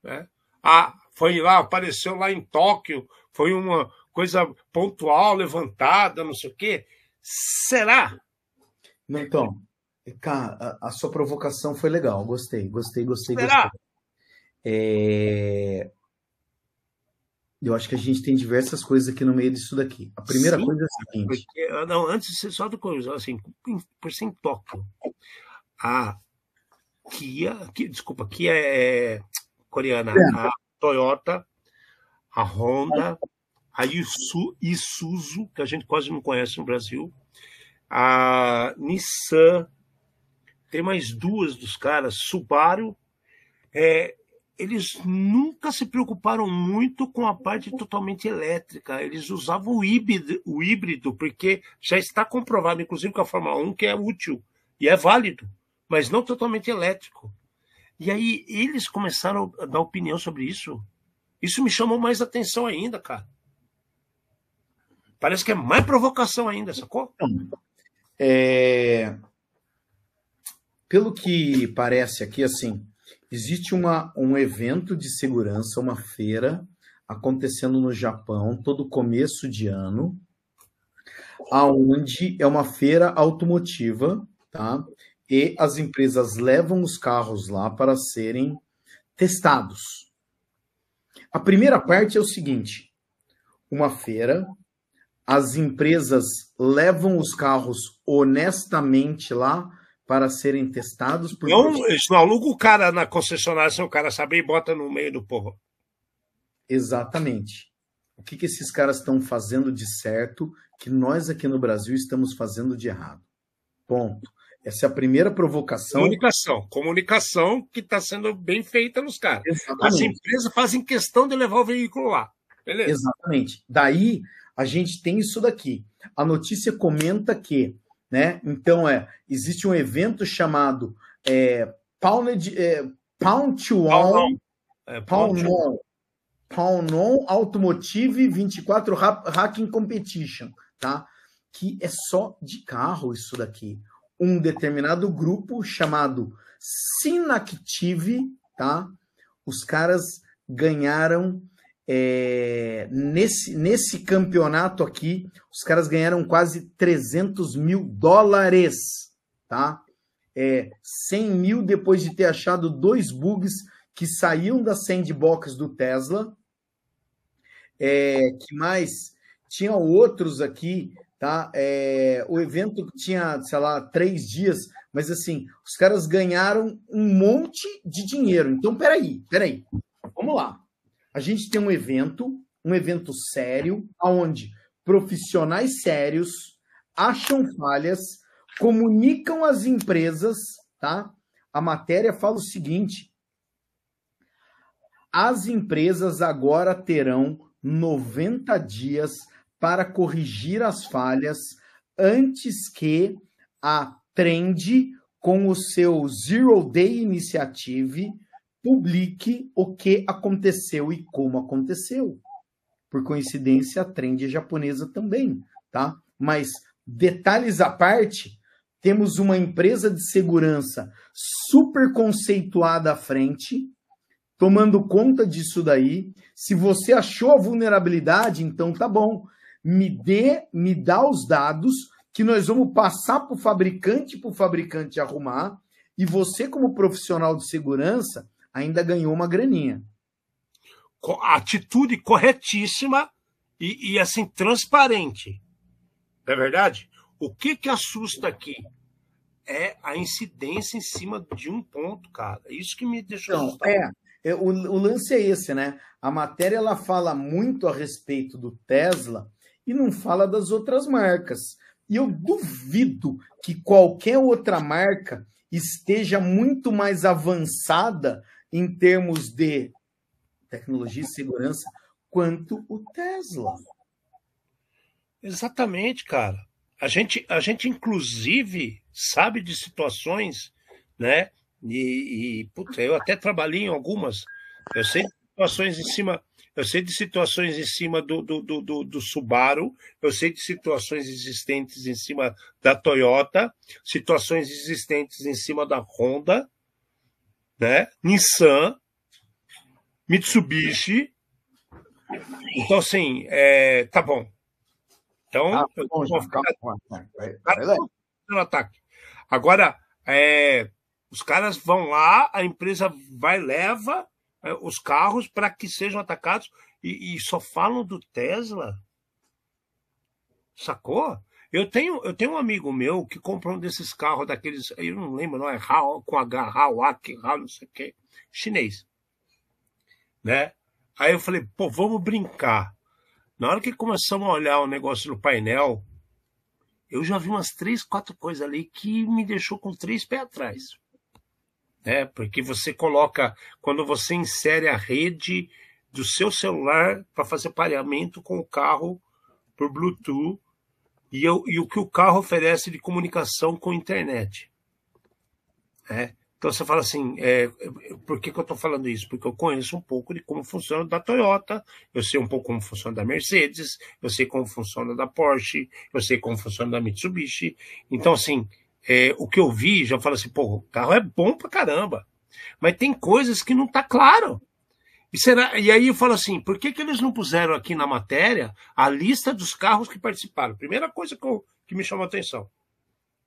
Né? Ah, foi lá, apareceu lá em Tóquio, foi uma coisa pontual, levantada, não sei o quê. Será? Então, cara, a, sua provocação foi legal, gostei, gostei, gostei, Será? gostei. É... Eu acho que a gente tem diversas coisas aqui no meio disso daqui. A primeira Sim, coisa é a seguinte: Porque, ah, não, antes, só do coisa, assim, por ser em Tóquio, a Kia, Ki- desculpa, Kia é coreana, É. a Toyota, a Honda, a Isu- Isuzu, que a gente quase não conhece no Brasil, a Nissan, tem mais duas dos caras, Subaru, é, eles nunca se preocuparam muito com a parte totalmente elétrica. Eles usavam o híbrido, o híbrido, porque já está comprovado, inclusive com a Fórmula 1, que é útil e é válido, mas não totalmente elétrico. E aí eles começaram a dar opinião sobre isso. Isso me chamou mais atenção ainda, cara. Parece que é mais provocação ainda, sacou? É, Pelo que parece aqui, assim, existe uma, um evento de segurança, uma feira acontecendo no Japão todo começo de ano, aonde é uma feira automotiva, tá? E as empresas levam os carros lá para serem testados. A primeira parte é o seguinte: uma feira, as empresas levam os carros honestamente lá para serem testados por Não, eles não alugam o cara na concessionária sem o cara saber e bota no meio do povo. Exatamente. O que, que esses caras estão fazendo de certo que nós aqui no Brasil estamos fazendo de errado? Ponto. Essa é a primeira provocação. Comunicação. Comunicação que está sendo bem feita nos caras. As Exatamente. empresas fazem questão de levar o veículo lá. Beleza? Exatamente. Daí a gente tem isso daqui. A notícia comenta que, né? Então é, existe um evento chamado é, Pound, é, Pound to Wall, É, Pound pode- On, Pound On Automotive 24 Ra- Hacking Competition, tá? Que é só de carro isso daqui. Um determinado grupo chamado Synactive, tá? Os caras ganharam é, nesse, nesse campeonato aqui, os caras ganharam quase 300 mil dólares, tá? É, 100 mil depois de ter achado dois bugs que saíam da sandbox do Tesla. É, que mais? Tinha outros aqui, tá? É, o evento tinha, sei lá, três dias, mas assim, os caras ganharam um monte de dinheiro. Então, peraí, peraí. Vamos lá. A gente tem um evento, um evento sério, onde profissionais sérios acham falhas, comunicam às empresas, tá? A matéria fala o seguinte: as empresas agora terão 90 dias para corrigir as falhas antes que a Trend, com o seu Zero Day Initiative, publique o que aconteceu e como aconteceu. Por coincidência, a Trend é japonesa também, tá? Mas detalhes à parte, temos uma empresa de segurança super conceituada à frente, tomando conta disso daí. Se você achou a vulnerabilidade, então tá bom. Me dê, me dá os dados que nós vamos passar para o fabricante, para o fabricante arrumar, e você, como profissional de segurança, ainda ganhou uma graninha. Atitude corretíssima e, e, assim, transparente. Não é verdade? O que que assusta aqui? É a incidência em cima de um ponto, cara. Isso que me deixou Então, é, é, o, o lance é esse, né? A matéria ela fala muito a respeito do Tesla e não fala das outras marcas. E eu duvido que qualquer outra marca esteja muito mais avançada em termos de tecnologia e segurança quanto o Tesla. Exatamente, cara. A gente, a gente inclusive, sabe de situações, né? E, e eu até trabalhei em algumas. Eu sei de situações em cima, eu sei de situações em cima do, do, do, do, do Subaru, eu sei de situações existentes em cima da Toyota, situações existentes em cima da Honda, né? Nissan, Mitsubishi. Então, assim, é, tá bom. Então, eu bom, vou ficar no ataque. Agora, é, os caras vão lá, a empresa vai leva é, os carros para que sejam atacados e, e só falam do Tesla. Sacou? Eu tenho, eu tenho um amigo meu que comprou um desses carros daqueles, eu não lembro, não é Hao, com H, Hawak, Hao, não sei o que, chinês. Né? Aí eu falei, pô, vamos brincar. Na hora que começamos a olhar o negócio no painel, eu já vi umas três, quatro coisas ali que me deixou com três pés atrás. Né? Porque você coloca, quando você insere a rede do seu celular para fazer pareamento com o carro por Bluetooth e, eu, e o que o carro oferece de comunicação com internet. né? Então você fala assim, é, por que, que eu estou falando isso? Porque eu conheço um pouco de como funciona da Toyota, eu sei um pouco como funciona da Mercedes, eu sei como funciona da Porsche, eu sei como funciona da Mitsubishi. Então, assim, é, o que eu vi, já falo assim, pô, o carro é bom pra caramba. Mas tem coisas que não tá claro. E, será, e aí eu falo assim, por que, que eles não puseram aqui na matéria a lista dos carros que participaram? Primeira coisa que, eu- que me chamou a atenção.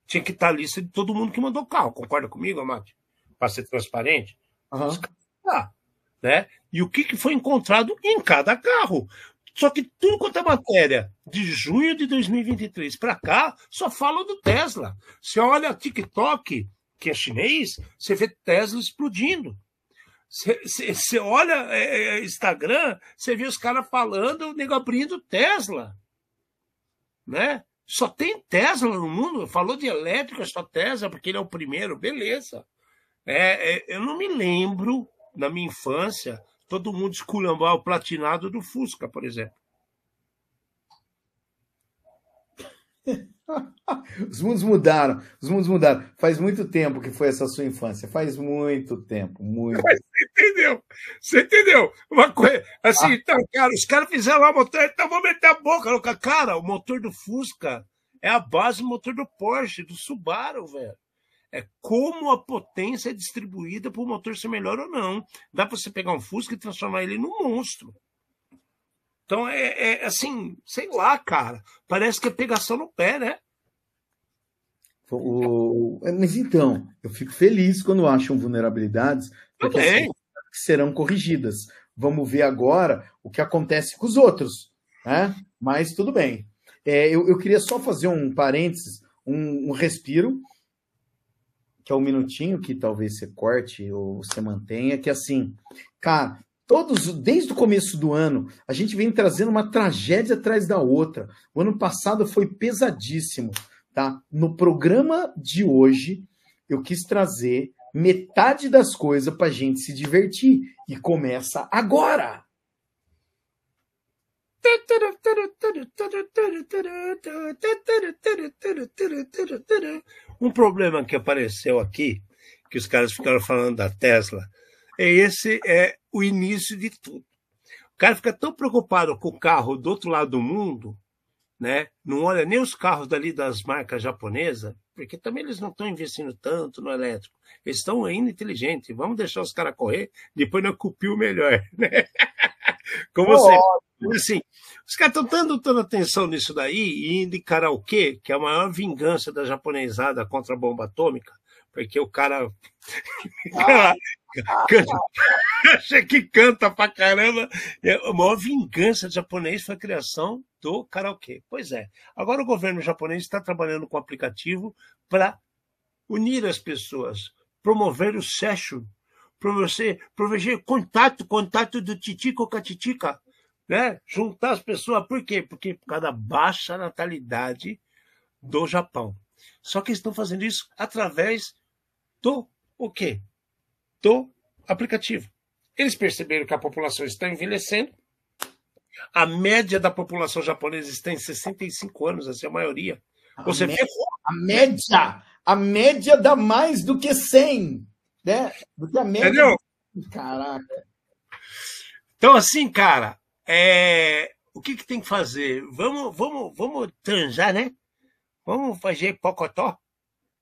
Tinha que estar a lista de todo mundo que mandou carro. Concorda comigo, Amate? Para ser transparente. Ah, né? E o que, que foi encontrado em cada carro. Só que tudo quanto é matéria de junho de 2023 para cá, só fala do Tesla. Você olha TikTok, que é chinês, você vê Tesla explodindo. Você, olha é, é, Instagram, você vê os caras falando, o nego abrindo Tesla. Né? Só tem Tesla no mundo. Falou de elétrica, só Tesla, porque ele é o primeiro, beleza. É, é, eu não me lembro, na minha infância, todo mundo esculhambar o platinado do Fusca, por exemplo. Os mundos mudaram, os mundos mudaram. Faz muito tempo que foi essa sua infância. Faz muito tempo, muito. Mas você entendeu? Você entendeu? Uma coisa, assim, então, cara, os caras fizeram lá o motor, então vou meter a boca. no ca- Cara, o motor do Fusca é a base do motor do Porsche, do Subaru, velho. É como a potência é distribuída para o motor ser melhor ou não. Dá para você pegar um Fusca e transformar ele num monstro. Então é, é assim, sei lá, cara. Parece que é pegação no pé, né? O- Mas então, eu fico feliz quando acham vulnerabilidades, porque assim, serão corrigidas. Vamos ver agora o que acontece com os outros, né? Mas tudo bem. É, eu, eu queria só fazer um parênteses, um, um respiro, que é um minutinho que talvez você corte ou você mantenha, que é assim, cara, todos, desde o começo do ano, a gente vem trazendo uma tragédia atrás da outra. O ano passado foi pesadíssimo, tá? No programa de hoje, eu quis trazer metade das coisas pra gente se divertir. E começa agora! Um problema que apareceu aqui, que os caras ficaram falando da Tesla, esse é o início de tudo. O cara fica tão preocupado com o carro do outro lado do mundo, né? Não olha nem os carros dali das marcas japonesas, porque também eles não estão investindo tanto no elétrico. Eles estão ainda inteligentes. Vamos deixar os caras correr, depois nós cupir o melhor, né? Como você assim, os caras estão dando toda atenção nisso daí e indo em karaokê, que é a maior vingança da japonesada contra a bomba atômica, porque o cara, cara canta, acha que canta pra caramba. E A maior vingança do japonês foi a criação do karaokê. Pois é. Agora o governo japonês está trabalhando com um aplicativo para unir as pessoas, promover o session, promover, promover contato, contato do titico com a titica né? Juntar as pessoas, por quê? Porque por causa da baixa natalidade do Japão. Só que eles estão fazendo isso através do o quê? Do aplicativo. Eles perceberam que a população está envelhecendo. A média da população japonesa está em 65 anos, essa é a maioria. Você a, vê média, a média, a média dá mais do que 100, né? Do que a média. Entendeu? Caraca. Então, assim, cara, é, o que, que tem que fazer? Vamos, vamos, vamos transar, né? Vamos fazer pocotó?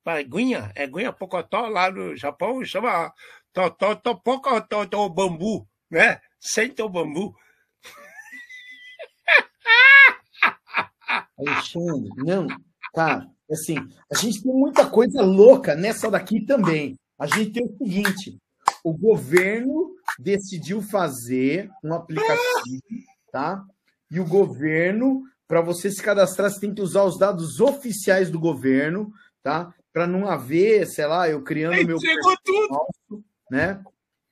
Aguinha, é aguinha pocotó lá no Japão, chama tô, tô, tô pouco, tô, tô bambu, né? Senta o bambu. Alexandre, não, cara, assim, a gente tem muita coisa louca nessa daqui também. A gente tem o seguinte: o governo decidiu fazer um aplicativo, tá? E o governo, para você se cadastrar, você tem que usar os dados oficiais do governo, tá? Para não haver, sei lá, eu criando Aí meu chegou tudo. falso, né?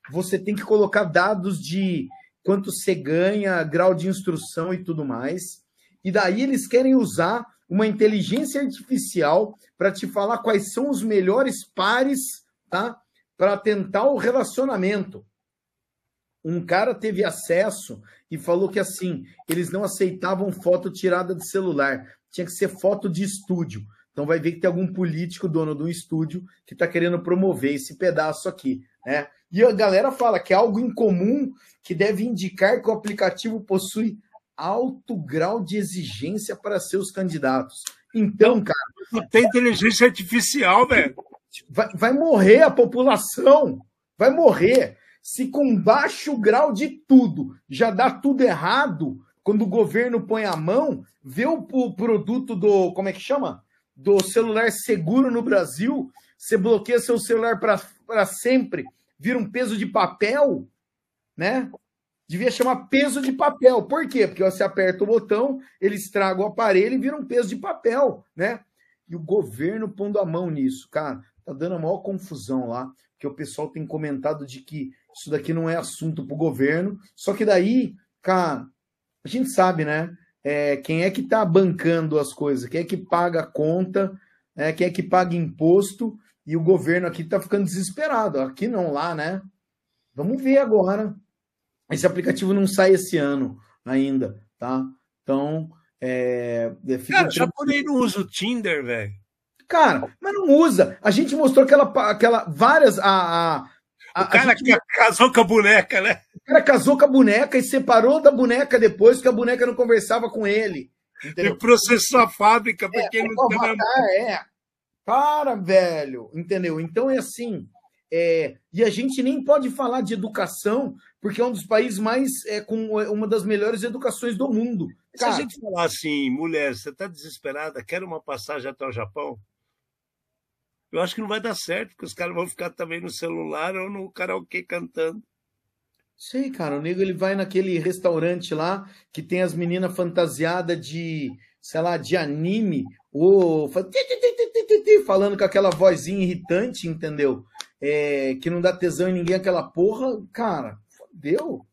Você tem que colocar dados de quanto você ganha, grau de instrução e tudo mais. E daí eles querem usar uma inteligência artificial para te falar quais são os melhores pares, tá? Para tentar o relacionamento. Um cara teve acesso e falou que assim, eles não aceitavam foto tirada de celular, tinha que ser foto de estúdio. Então vai ver que tem algum político dono de um estúdio que está querendo promover esse pedaço aqui, né? E a galera fala que é algo incomum que deve indicar que o aplicativo possui alto grau de exigência para seus candidatos. Então, cara, Não tem inteligência artificial, velho. vai, vai morrer a população. Vai morrer. Se com baixo grau de tudo já dá tudo errado, quando o governo põe a mão, vê o, o produto do. Como é que chama? Do celular seguro no Brasil, você bloqueia seu celular para sempre, vira um peso de papel, né? Devia chamar peso de papel. Por quê? Porque você aperta o botão, ele estraga o aparelho e vira um peso de papel, né? E o governo pondo a mão nisso, cara, tá dando a maior confusão lá, porque o pessoal tem comentado de que isso daqui não é assunto pro governo. Só que daí, cara, a gente sabe, né? É, quem é que tá bancando as coisas? Quem é que paga a conta? É, quem é que paga imposto? E o governo aqui tá ficando desesperado. Aqui não, lá, né? Vamos ver agora. Esse aplicativo não sai esse ano ainda, tá? Então, é, Cara, japonês não usa o Tinder, velho. Cara, mas não usa. A gente mostrou aquela, aquela várias. A, a, a, O cara a gente, que casou com a boneca, né? o cara casou com a boneca e separou da boneca depois porque a boneca não conversava com ele. Ele Entendeu? processou a fábrica porque É, não o tem Avatar, é. Para, velho. Entendeu? Então é assim. é, e a gente nem pode falar de educação, porque é um dos países mais é, com uma das melhores educações do mundo. Se a Cara, gente falar assim, mulher, você está desesperada, quer uma passagem até o Japão? Eu acho que não vai dar certo, porque os caras vão ficar também no celular ou no karaokê cantando. Sei, cara, o nego ele vai naquele restaurante lá que tem as meninas fantasiadas de, sei lá, de anime, ou falando com aquela vozinha irritante, entendeu? É, que não dá tesão em ninguém aquela porra, cara, fodeu.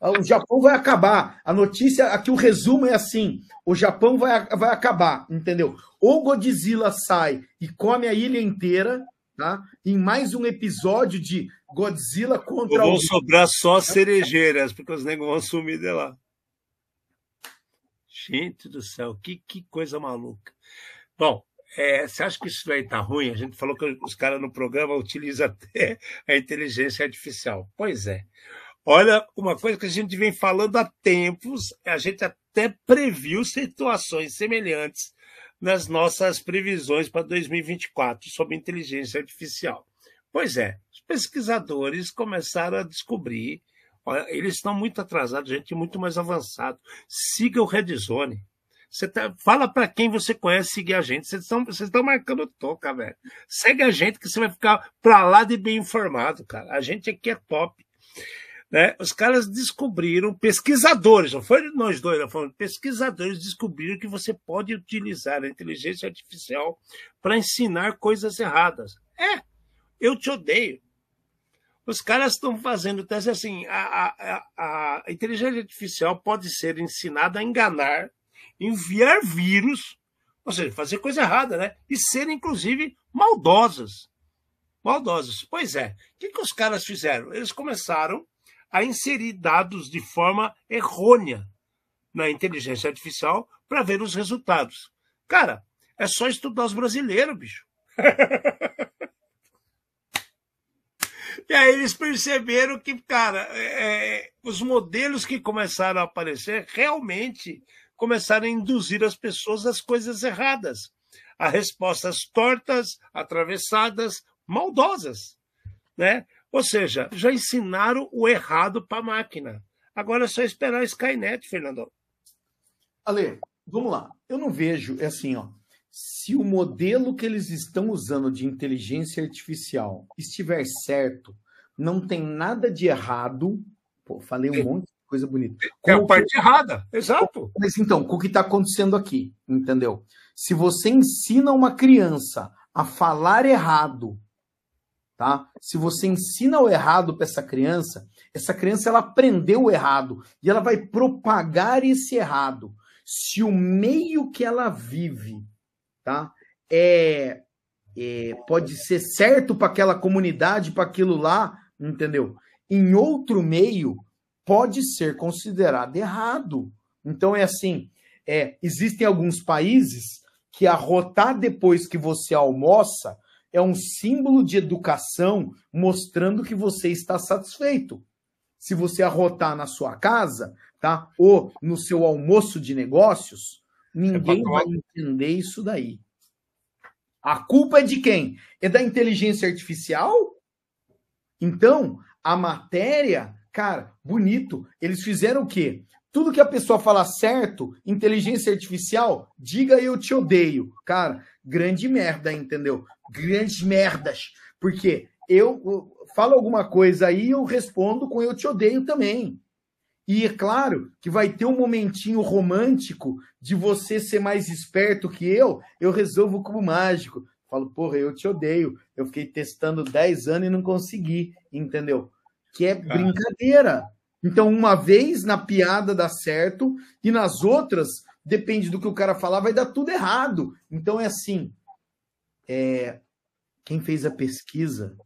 Ah, O Japão vai acabar. A notícia, aqui o resumo é assim: o Japão vai, vai acabar, entendeu? Ou Godzilla sai e come a ilha inteira, tá? Em mais um episódio de Godzilla Ou contra vão sobrar só cerejeiras, porque os negros vão sumir de lá. Gente do céu, que, que coisa maluca. Bom, é, você acha que isso daí tá ruim? A gente falou que os caras no programa utilizam até a inteligência artificial. Pois é. Olha, uma coisa que a gente vem falando há tempos, a gente até previu situações semelhantes nas nossas previsões para 2024 sobre inteligência artificial. Pois é, os pesquisadores começaram a descobrir, olha, eles estão muito atrasados, gente muito mais avançado. Siga o Red Zone. Você tá, fala para quem você conhece seguir a gente. Vocês estão, vocês estão marcando toca, velho. Segue a gente que você vai ficar para lá de bem informado, cara. A gente aqui é top. Né? Os caras descobriram, pesquisadores, não foi nós dois, não foram pesquisadores descobriram que você pode utilizar a inteligência artificial para ensinar coisas erradas. É, eu te odeio. Os caras estão fazendo teste assim: a, a, a, inteligência artificial pode ser ensinada a enganar, enviar vírus, ou seja, fazer coisa errada, né? E ser, inclusive, maldosas. Maldosas. Pois é. O que, que os caras fizeram? Eles começaram a inserir dados de forma errônea na inteligência artificial para ver os resultados. Cara, é só estudar os brasileiros, bicho. e aí eles perceberam que, cara, é, os modelos que começaram a aparecer realmente começaram a induzir as pessoas às coisas erradas, a respostas tortas, atravessadas, maldosas, né? Ou seja, já ensinaram o errado para a máquina. Agora é só esperar a Skynet, Fernando. Ale, vamos lá. Eu não vejo, é assim, ó. Se o modelo que eles estão usando de inteligência artificial estiver certo, não tem nada de errado. Pô, falei um monte de coisa bonita. é a parte que... errada, exato. Mas então, com o que está acontecendo aqui, entendeu? Se você ensina uma criança a falar errado, tá? Se você ensina o errado para essa criança, essa criança ela aprendeu o errado e ela vai propagar esse errado. Se o meio que ela vive, tá? É, é pode ser certo para aquela comunidade, para aquilo lá, entendeu? Em outro meio pode ser considerado errado. Então é assim, é, existem alguns países que arrotar depois que você almoça é um símbolo de educação mostrando que você está satisfeito. Se você arrotar na sua casa, tá? Ou no seu almoço de negócios, ninguém é vai entender isso daí. A culpa é de quem? É da inteligência artificial? Então, a matéria, cara, bonito. Eles fizeram o quê? Tudo que a pessoa fala certo, inteligência artificial, diga eu te odeio. Cara, grande merda, entendeu? Grandes merdas. Porque eu, falo alguma coisa aí, eu respondo com eu te odeio também. E é claro que vai ter um momentinho romântico de você ser mais esperto que eu, eu resolvo como mágico. Falo, porra, eu te odeio. Eu fiquei testando 10 anos e não consegui, entendeu? Que é brincadeira. Então, uma vez na piada dá certo, e nas outras, depende do que o cara falar, vai dar tudo errado. Então é assim. É... Quem fez a pesquisa.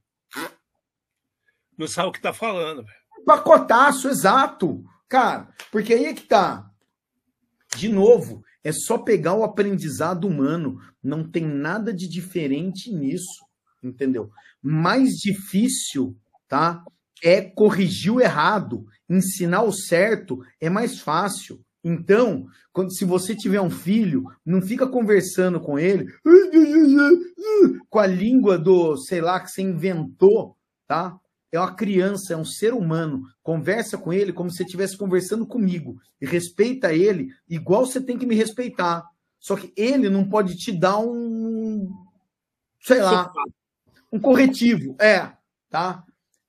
Não sabe o que tá falando, velho. Pacotaço, exato. Cara, porque aí é que tá. De novo, é só pegar o aprendizado humano. Não tem nada de diferente nisso. Entendeu? Mais difícil, tá? É corrigir o errado ensinar o certo é mais fácil. Então, quando, se você tiver um filho, não fica conversando com ele com a língua do, sei lá, que você inventou, tá? É uma criança, é um ser humano. Conversa com ele como se estivesse conversando comigo. E respeita ele igual você tem que me respeitar. Só que ele não pode te dar um, sei lá, um corretivo. É, tá?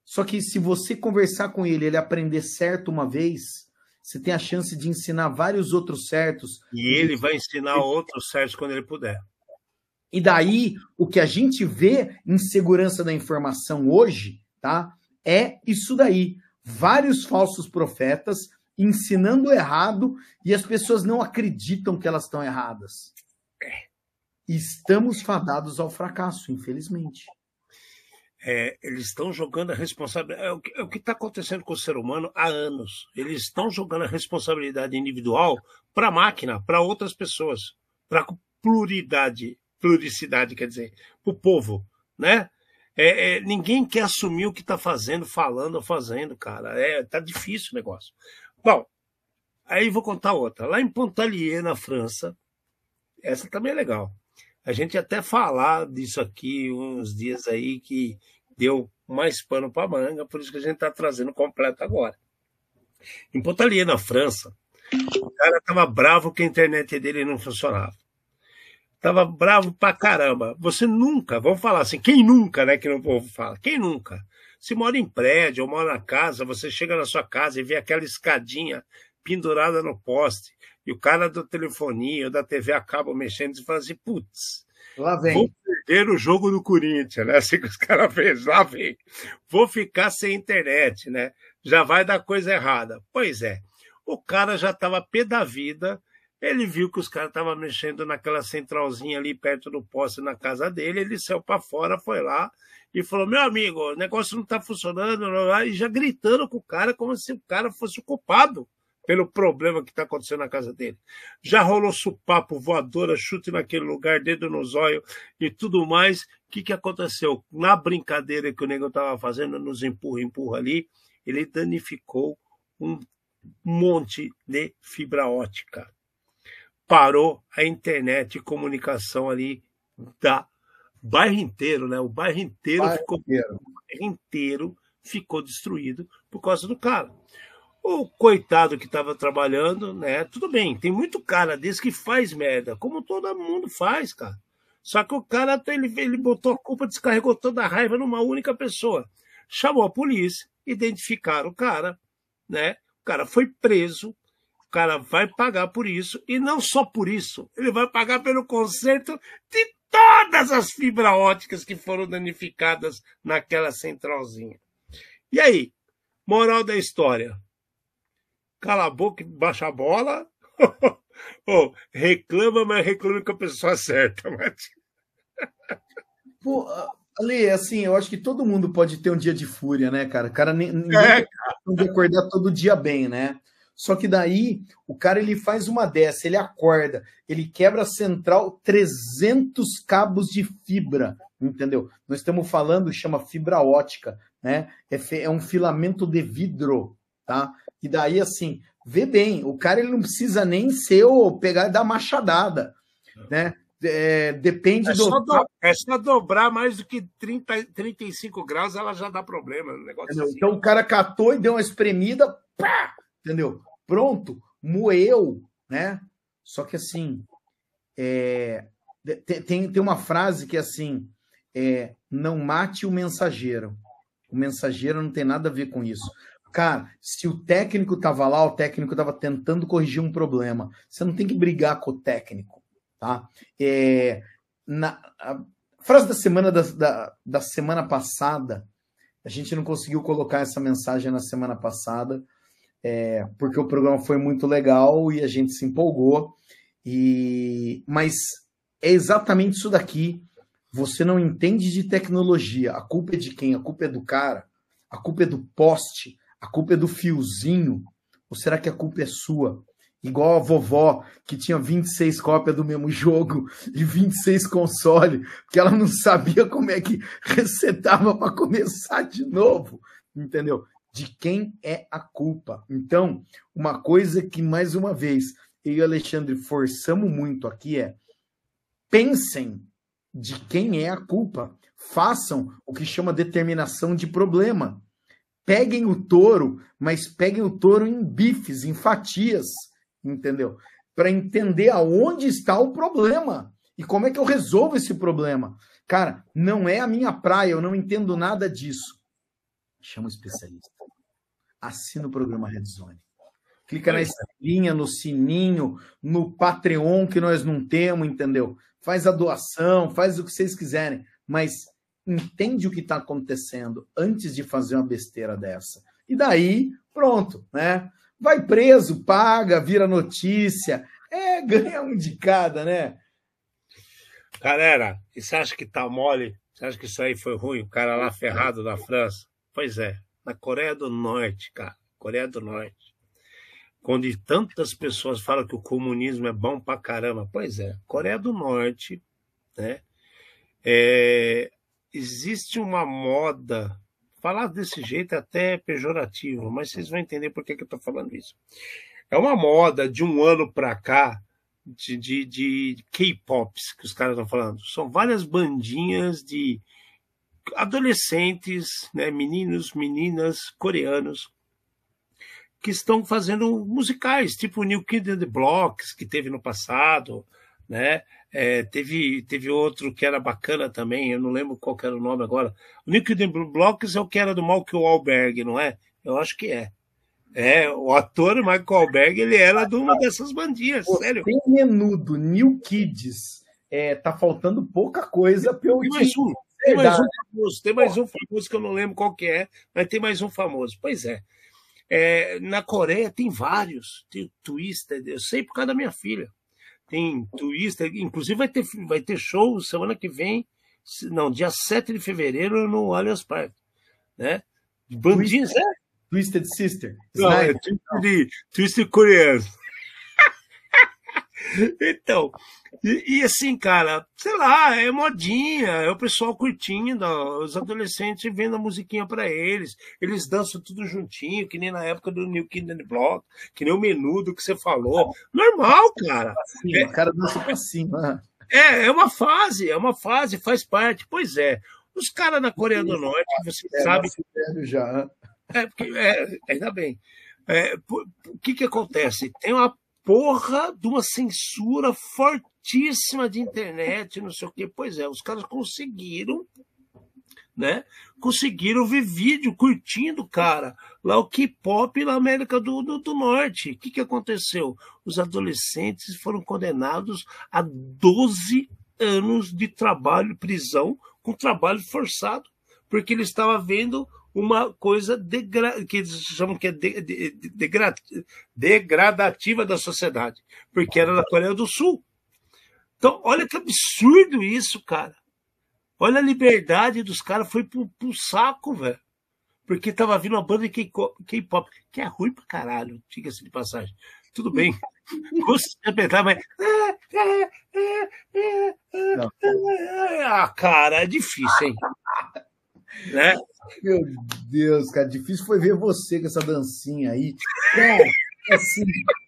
Só que se você conversar com ele, ele aprender certo uma vez, você tem a chance de ensinar vários outros certos. E ele vai ensinar outros certos quando ele puder. E daí, o que a gente vê em segurança da informação hoje, tá? É isso daí. Vários falsos profetas ensinando errado e as pessoas não acreditam que elas estão erradas. É. Estamos fadados ao fracasso, infelizmente é, eles estão jogando a responsabilidade. É o que é está acontecendo com o ser humano há anos. Eles estão jogando a responsabilidade individual para a máquina, para outras pessoas, para a pluralidade, pluricidade, quer dizer, para o povo, né? É, é, ninguém quer assumir o que está fazendo, falando ou fazendo, cara. É, tá difícil o negócio. Bom, aí vou contar outra. Lá em Pontalier, na França, essa também é legal. A gente até falar disso aqui uns dias aí que deu mais pano para manga, por isso que a gente está trazendo completo agora. Em Pontalier, na França, o cara tava bravo que a internet dele não funcionava. Tava bravo pra caramba. Você nunca, vamos falar assim, quem nunca, né, que o povo fala, quem nunca? Se mora em prédio ou mora na casa, você chega na sua casa e vê aquela escadinha pendurada no poste, e o cara do telefonia, da TV acaba mexendo e fala assim, putz, lá vem. vou perder o jogo do Corinthians, né? Assim que os caras fez, lá vem. Vou ficar sem internet, né? Já vai dar coisa errada. Pois é, o cara já estava pé da vida, ele viu que os caras estavam mexendo naquela centralzinha ali perto do poste na casa dele, ele saiu para fora, foi lá e falou: Meu amigo, o negócio não está funcionando, e já gritando com o cara como se o cara fosse o culpado pelo problema que está acontecendo na casa dele. Já rolou supapo, voadora, chute naquele lugar, dedo no zóio e tudo mais. O que, que aconteceu? Na brincadeira que o nego estava fazendo, nos empurra, empurra ali, ele danificou um monte de fibra ótica. Parou a internet e comunicação ali da bairro inteiro, né? O bairro inteiro bairro ficou inteiro. o bairro inteiro ficou destruído por causa do cara. O coitado que estava trabalhando, né? Tudo bem, tem muito cara desse que faz merda, como todo mundo faz, cara. Só que o cara, ele, ele botou a culpa, descarregou toda a raiva numa única pessoa. Chamou a polícia, identificaram o cara, né? O cara foi preso, o cara vai pagar por isso, e não só por isso, ele vai pagar pelo conserto de todas as fibras óticas que foram danificadas naquela centralzinha. E aí, moral da história? Cala a boca e baixa a bola? oh, reclama, mas reclama com a pessoa certa, Mati. Pô, Ale, assim, eu acho que todo mundo pode ter um dia de fúria, né, cara? O cara nem, é. pode acordar todo dia bem, né? Só que daí o cara ele faz uma dessa, ele acorda, ele quebra a central 300 cabos de fibra, entendeu? Nós estamos falando, chama fibra ótica, né? É, é um filamento de vidro, tá? E daí assim, vê bem, o cara ele não precisa nem ser o pegar da machadada, né? É, depende é do. Do... É só dobrar mais do que 30, 35 graus, ela já dá problema. Um negócio assim. Então o cara catou e deu uma espremida, pá, entendeu? Pronto, moeu, né? Só que assim, é, tem, tem uma frase que é assim: é, não mate o mensageiro. O mensageiro não tem nada a ver com isso. Cara, se o técnico estava lá, o técnico estava tentando corrigir um problema. Você não tem que brigar com o técnico, tá? É, na, a frase da semana da, da, da semana passada, a gente não conseguiu colocar essa mensagem na semana passada, é, porque o programa foi muito legal e a gente se empolgou. E mas é exatamente isso daqui. Você não entende de tecnologia. A culpa é de quem? A culpa é do cara. A culpa é do poste. A culpa é do fiozinho. Ou será que a culpa é sua? Igual a vovó, que tinha 26 cópias do mesmo jogo e 26 console, porque ela não sabia como é que resetava para começar de novo. Entendeu? de quem é a culpa. Então, uma coisa que, mais uma vez, eu e o Alexandre forçamos muito aqui é pensem de quem é a culpa. Façam o que chama determinação de problema. Peguem o touro, mas peguem o touro em bifes, em fatias, entendeu? Para entender aonde está o problema e como é que eu resolvo esse problema. Cara, não é a minha praia, eu não entendo nada disso. Chama um especialista assina o programa Red Zone. Clica na estrelinha, no sininho, no Patreon que nós não temos, entendeu? Faz a doação, faz o que vocês quiserem, mas entende o que está acontecendo antes de fazer uma besteira dessa. E daí, pronto, né? Vai preso, paga, vira notícia, é, ganha um de cada, né? Galera, e você acha que tá mole? Você acha que isso aí foi ruim? O cara lá ferrado da França? Pois é, na Coreia do Norte, cara. Coreia do Norte. Quando tantas pessoas falam que o comunismo é bom pra caramba. Pois é, Coreia do Norte, né? É, existe uma moda. Falar desse jeito é até pejorativo, mas vocês vão entender por que, que eu estou falando isso. É uma moda de um ano para cá de, de, de K-pops que os caras estão falando. São várias bandinhas de adolescentes, né, meninos, meninas coreanos que estão fazendo musicais, tipo New Kid and the Blocks, que teve no passado, né? É, teve, teve outro que era bacana também, eu não lembro qual era o nome agora. O and the Blocks é o que era do Malcolm Wahlberg, não é? Eu acho que é. É, o ator Michael Wahlberg, ele era de uma dessas bandinhas, Pô, sério. Tem menudo, New Kids, é, tá faltando pouca coisa para eu... Tem mais um, tem mais um famoso, tem mais um famoso que eu não lembro qual que é, mas tem mais um famoso. Pois é. é na Coreia tem vários. Tem o Twister, eu sei por causa da minha filha. Tem Twister, inclusive vai ter, vai ter show semana que vem, não, dia 7 de fevereiro no Allianz Parque. Né? Bandinhos, é? Twisted Sister. Não, é Twisted, Twisted coreano. então, e, e, assim, cara, sei lá, é modinha, é o pessoal curtindo, os adolescentes vendo a musiquinha para eles, eles dançam tudo juntinho, que nem na época do New Kid and Block, que nem o menudo que você falou. Normal, cara. Cima, é, o cara dança pra cima. É, é uma fase, é uma fase, faz parte. Pois é, Os caras na Coreia do Norte, você É, sabe. já. É, porque, é, ainda bem. É, o que, que acontece? Tem uma porra de uma censura fortíssima de internet, não sei o quê. Pois é, os caras conseguiram, né? Conseguiram ver vídeo curtindo, cara, lá o K-pop na América do, do, do Norte. O que, que aconteceu? Os adolescentes foram condenados a 12 anos de trabalho, prisão, com trabalho forçado, porque ele estava vendo uma coisa degra que eles chamam que é de, de, de, degra degradativa da sociedade, porque era da Coreia do Sul. Então, olha que absurdo isso, cara. Olha a liberdade dos caras, foi pro, pro saco, velho. Porque tava vindo uma banda de K-pop, que é ruim pra caralho, diga-se de passagem. Tudo bem. Você apertar, mas. Ah, cara, é difícil, hein? né? Meu Deus, cara, difícil foi ver você com essa dancinha aí. Cara, assim,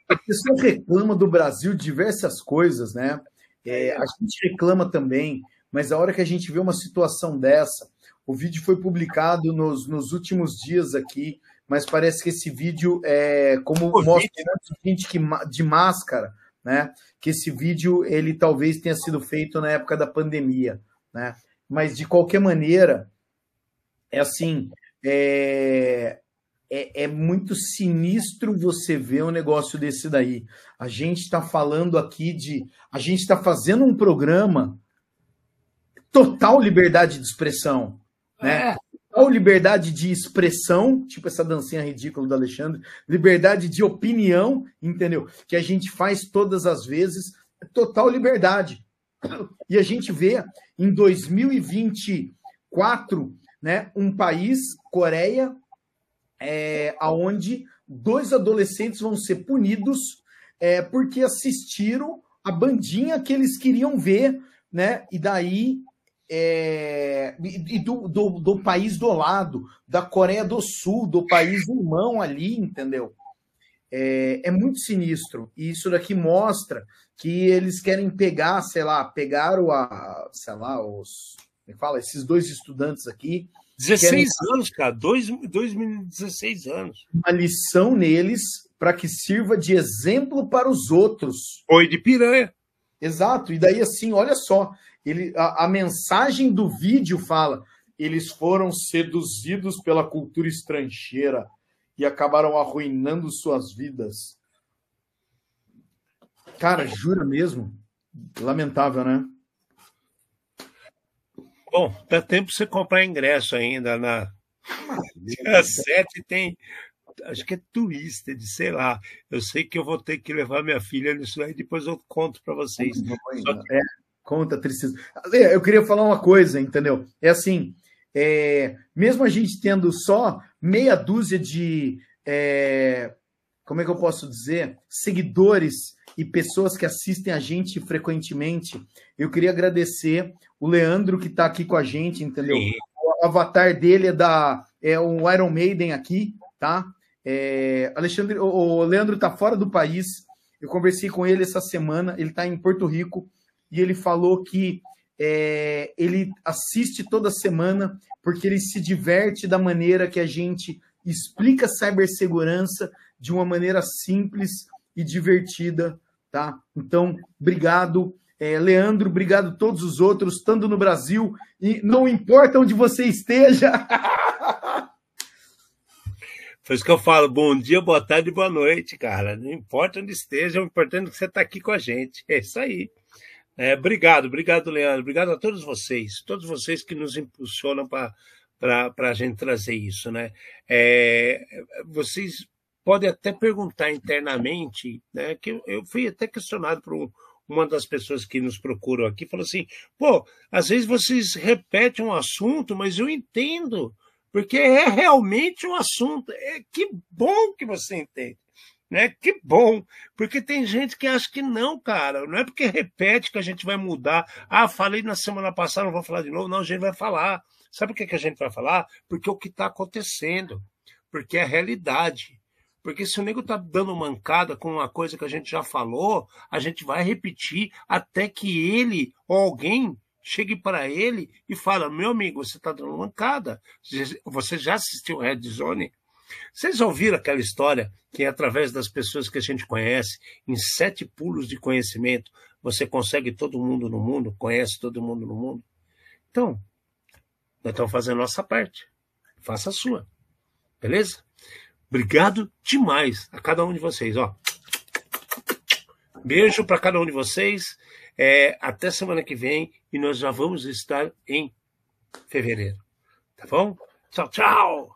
a pessoa reclama do Brasil de diversas coisas, né? É, a gente reclama também, mas a hora que a gente vê uma situação dessa, o vídeo foi publicado nos, nos últimos dias aqui, mas parece que esse vídeo é como O mostra muito gente que, de máscara, né? Que esse vídeo ele talvez tenha sido feito na época da pandemia, né? Mas de qualquer maneira, é assim, é, é, é muito sinistro você ver um negócio desse daí. A gente está falando aqui de. A gente está fazendo um programa total liberdade de expressão, né? É, Total liberdade de expressão, tipo essa dancinha ridícula do Alexandre, liberdade de opinião, entendeu? Que a gente faz todas as vezes, total liberdade. E a gente vê em 2024, né, um país, Coreia, é, aonde dois adolescentes vão ser punidos é, porque assistiram a bandinha que eles queriam ver, né? E daí é, e do, do, do país do lado, da Coreia do Sul, do país irmão ali, entendeu? É, é muito sinistro. E isso daqui mostra que eles querem pegar, sei lá, pegaram a, sei lá, os. Como é fala? Esses dois estudantes aqui, 16 anos, cara. Dois, 2016 anos. uma lição neles para que sirva de exemplo para os outros. Foi de piranha. Exato. E daí, assim, olha só, ele, a, a mensagem do vídeo fala: eles foram seduzidos pela cultura estrangeira e acabaram arruinando suas vidas. Cara, jura mesmo? Lamentável, né? Bom, dá tempo você comprar ingresso ainda na. Dia 7 tem. Acho que é Twisted, sei lá. Eu sei que eu vou ter que levar minha filha nisso aí, depois eu conto para vocês. Só É, conta tristeza. Eu queria falar uma coisa, entendeu? É assim, é, mesmo a gente tendo só meia dúzia de, é, como é que eu posso dizer, seguidores e pessoas que assistem a gente frequentemente, eu queria agradecer o Leandro que está aqui com a gente, entendeu? Sim. O avatar dele é da é o Iron Maiden aqui, tá? É, Alexandre, o, o Leandro tá fora do país. Eu conversei com ele essa semana. Ele tá em Porto Rico e ele falou que é, ele assiste toda semana porque ele se diverte da maneira que a gente explica cibersegurança de uma maneira simples e divertida, tá? Então, obrigado. É, Leandro, obrigado a todos os outros, estando no Brasil, e não importa onde você esteja. Foi isso que eu falo. Bom dia, boa tarde, boa noite, cara. Não importa onde esteja, o importante é que você está aqui com a gente. É isso aí. É, obrigado, obrigado, Leandro. Obrigado a todos vocês, todos vocês que nos impulsionam para a gente trazer isso, né? É, vocês podem até perguntar internamente, né? Que eu, fui até questionado por um, uma das pessoas que nos procuram aqui, falou assim: pô, às vezes vocês repetem um assunto, mas eu entendo, porque é realmente um assunto. É, que bom que você entende. Né? Que bom, porque tem gente que acha que não, cara. Não é porque repete que a gente vai mudar. Ah, falei na semana passada, não vou falar de novo. Não, a gente vai falar. Sabe por que, que a gente vai falar? Porque é o que está acontecendo, porque é a realidade. Porque se o nego tá dando mancada com uma coisa que a gente já falou, a gente vai repetir até que ele ou alguém chegue para ele e fala: meu amigo, você está dando mancada. Você já assistiu Red Zone? Vocês ouviram aquela história que, através das pessoas que a gente conhece, em sete pulos de conhecimento, você consegue todo mundo no mundo, conhece todo mundo no mundo? Então, nós estamos fazendo a nossa parte. Faça a sua. Beleza? Obrigado demais a cada um de vocês. Ó. Beijo para cada um de vocês. É, até semana que vem e nós já vamos estar em fevereiro. Tá bom? Tchau, tchau.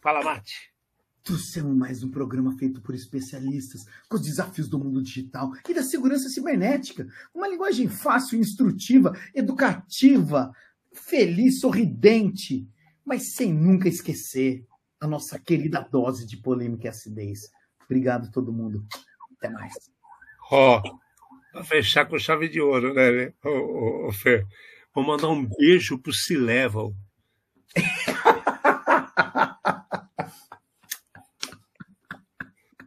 Fala, Mate. Trouxemos mais um programa feito por especialistas com os desafios do mundo digital e da segurança cibernética. Uma linguagem fácil, instrutiva, educativa, feliz, sorridente, mas sem nunca esquecer a nossa querida dose de polêmica e acidez. Obrigado todo mundo. Até mais. Ó, oh, pra fechar com chave de ouro, né, ô, ô Fer? Vou mandar um beijo pro C-Level.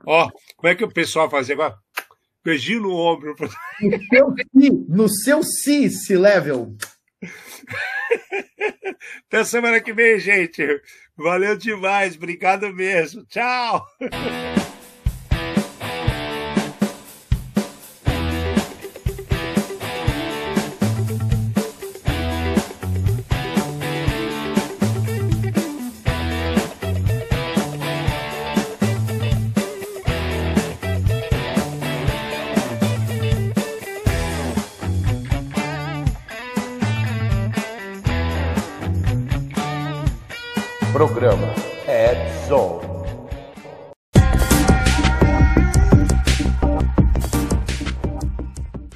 Ó, como é que o pessoal fazia agora? Beijinho no ombro. No seu si, no seu si, C-Level. Até semana que vem, gente. Valeu demais. Obrigado mesmo. Tchau.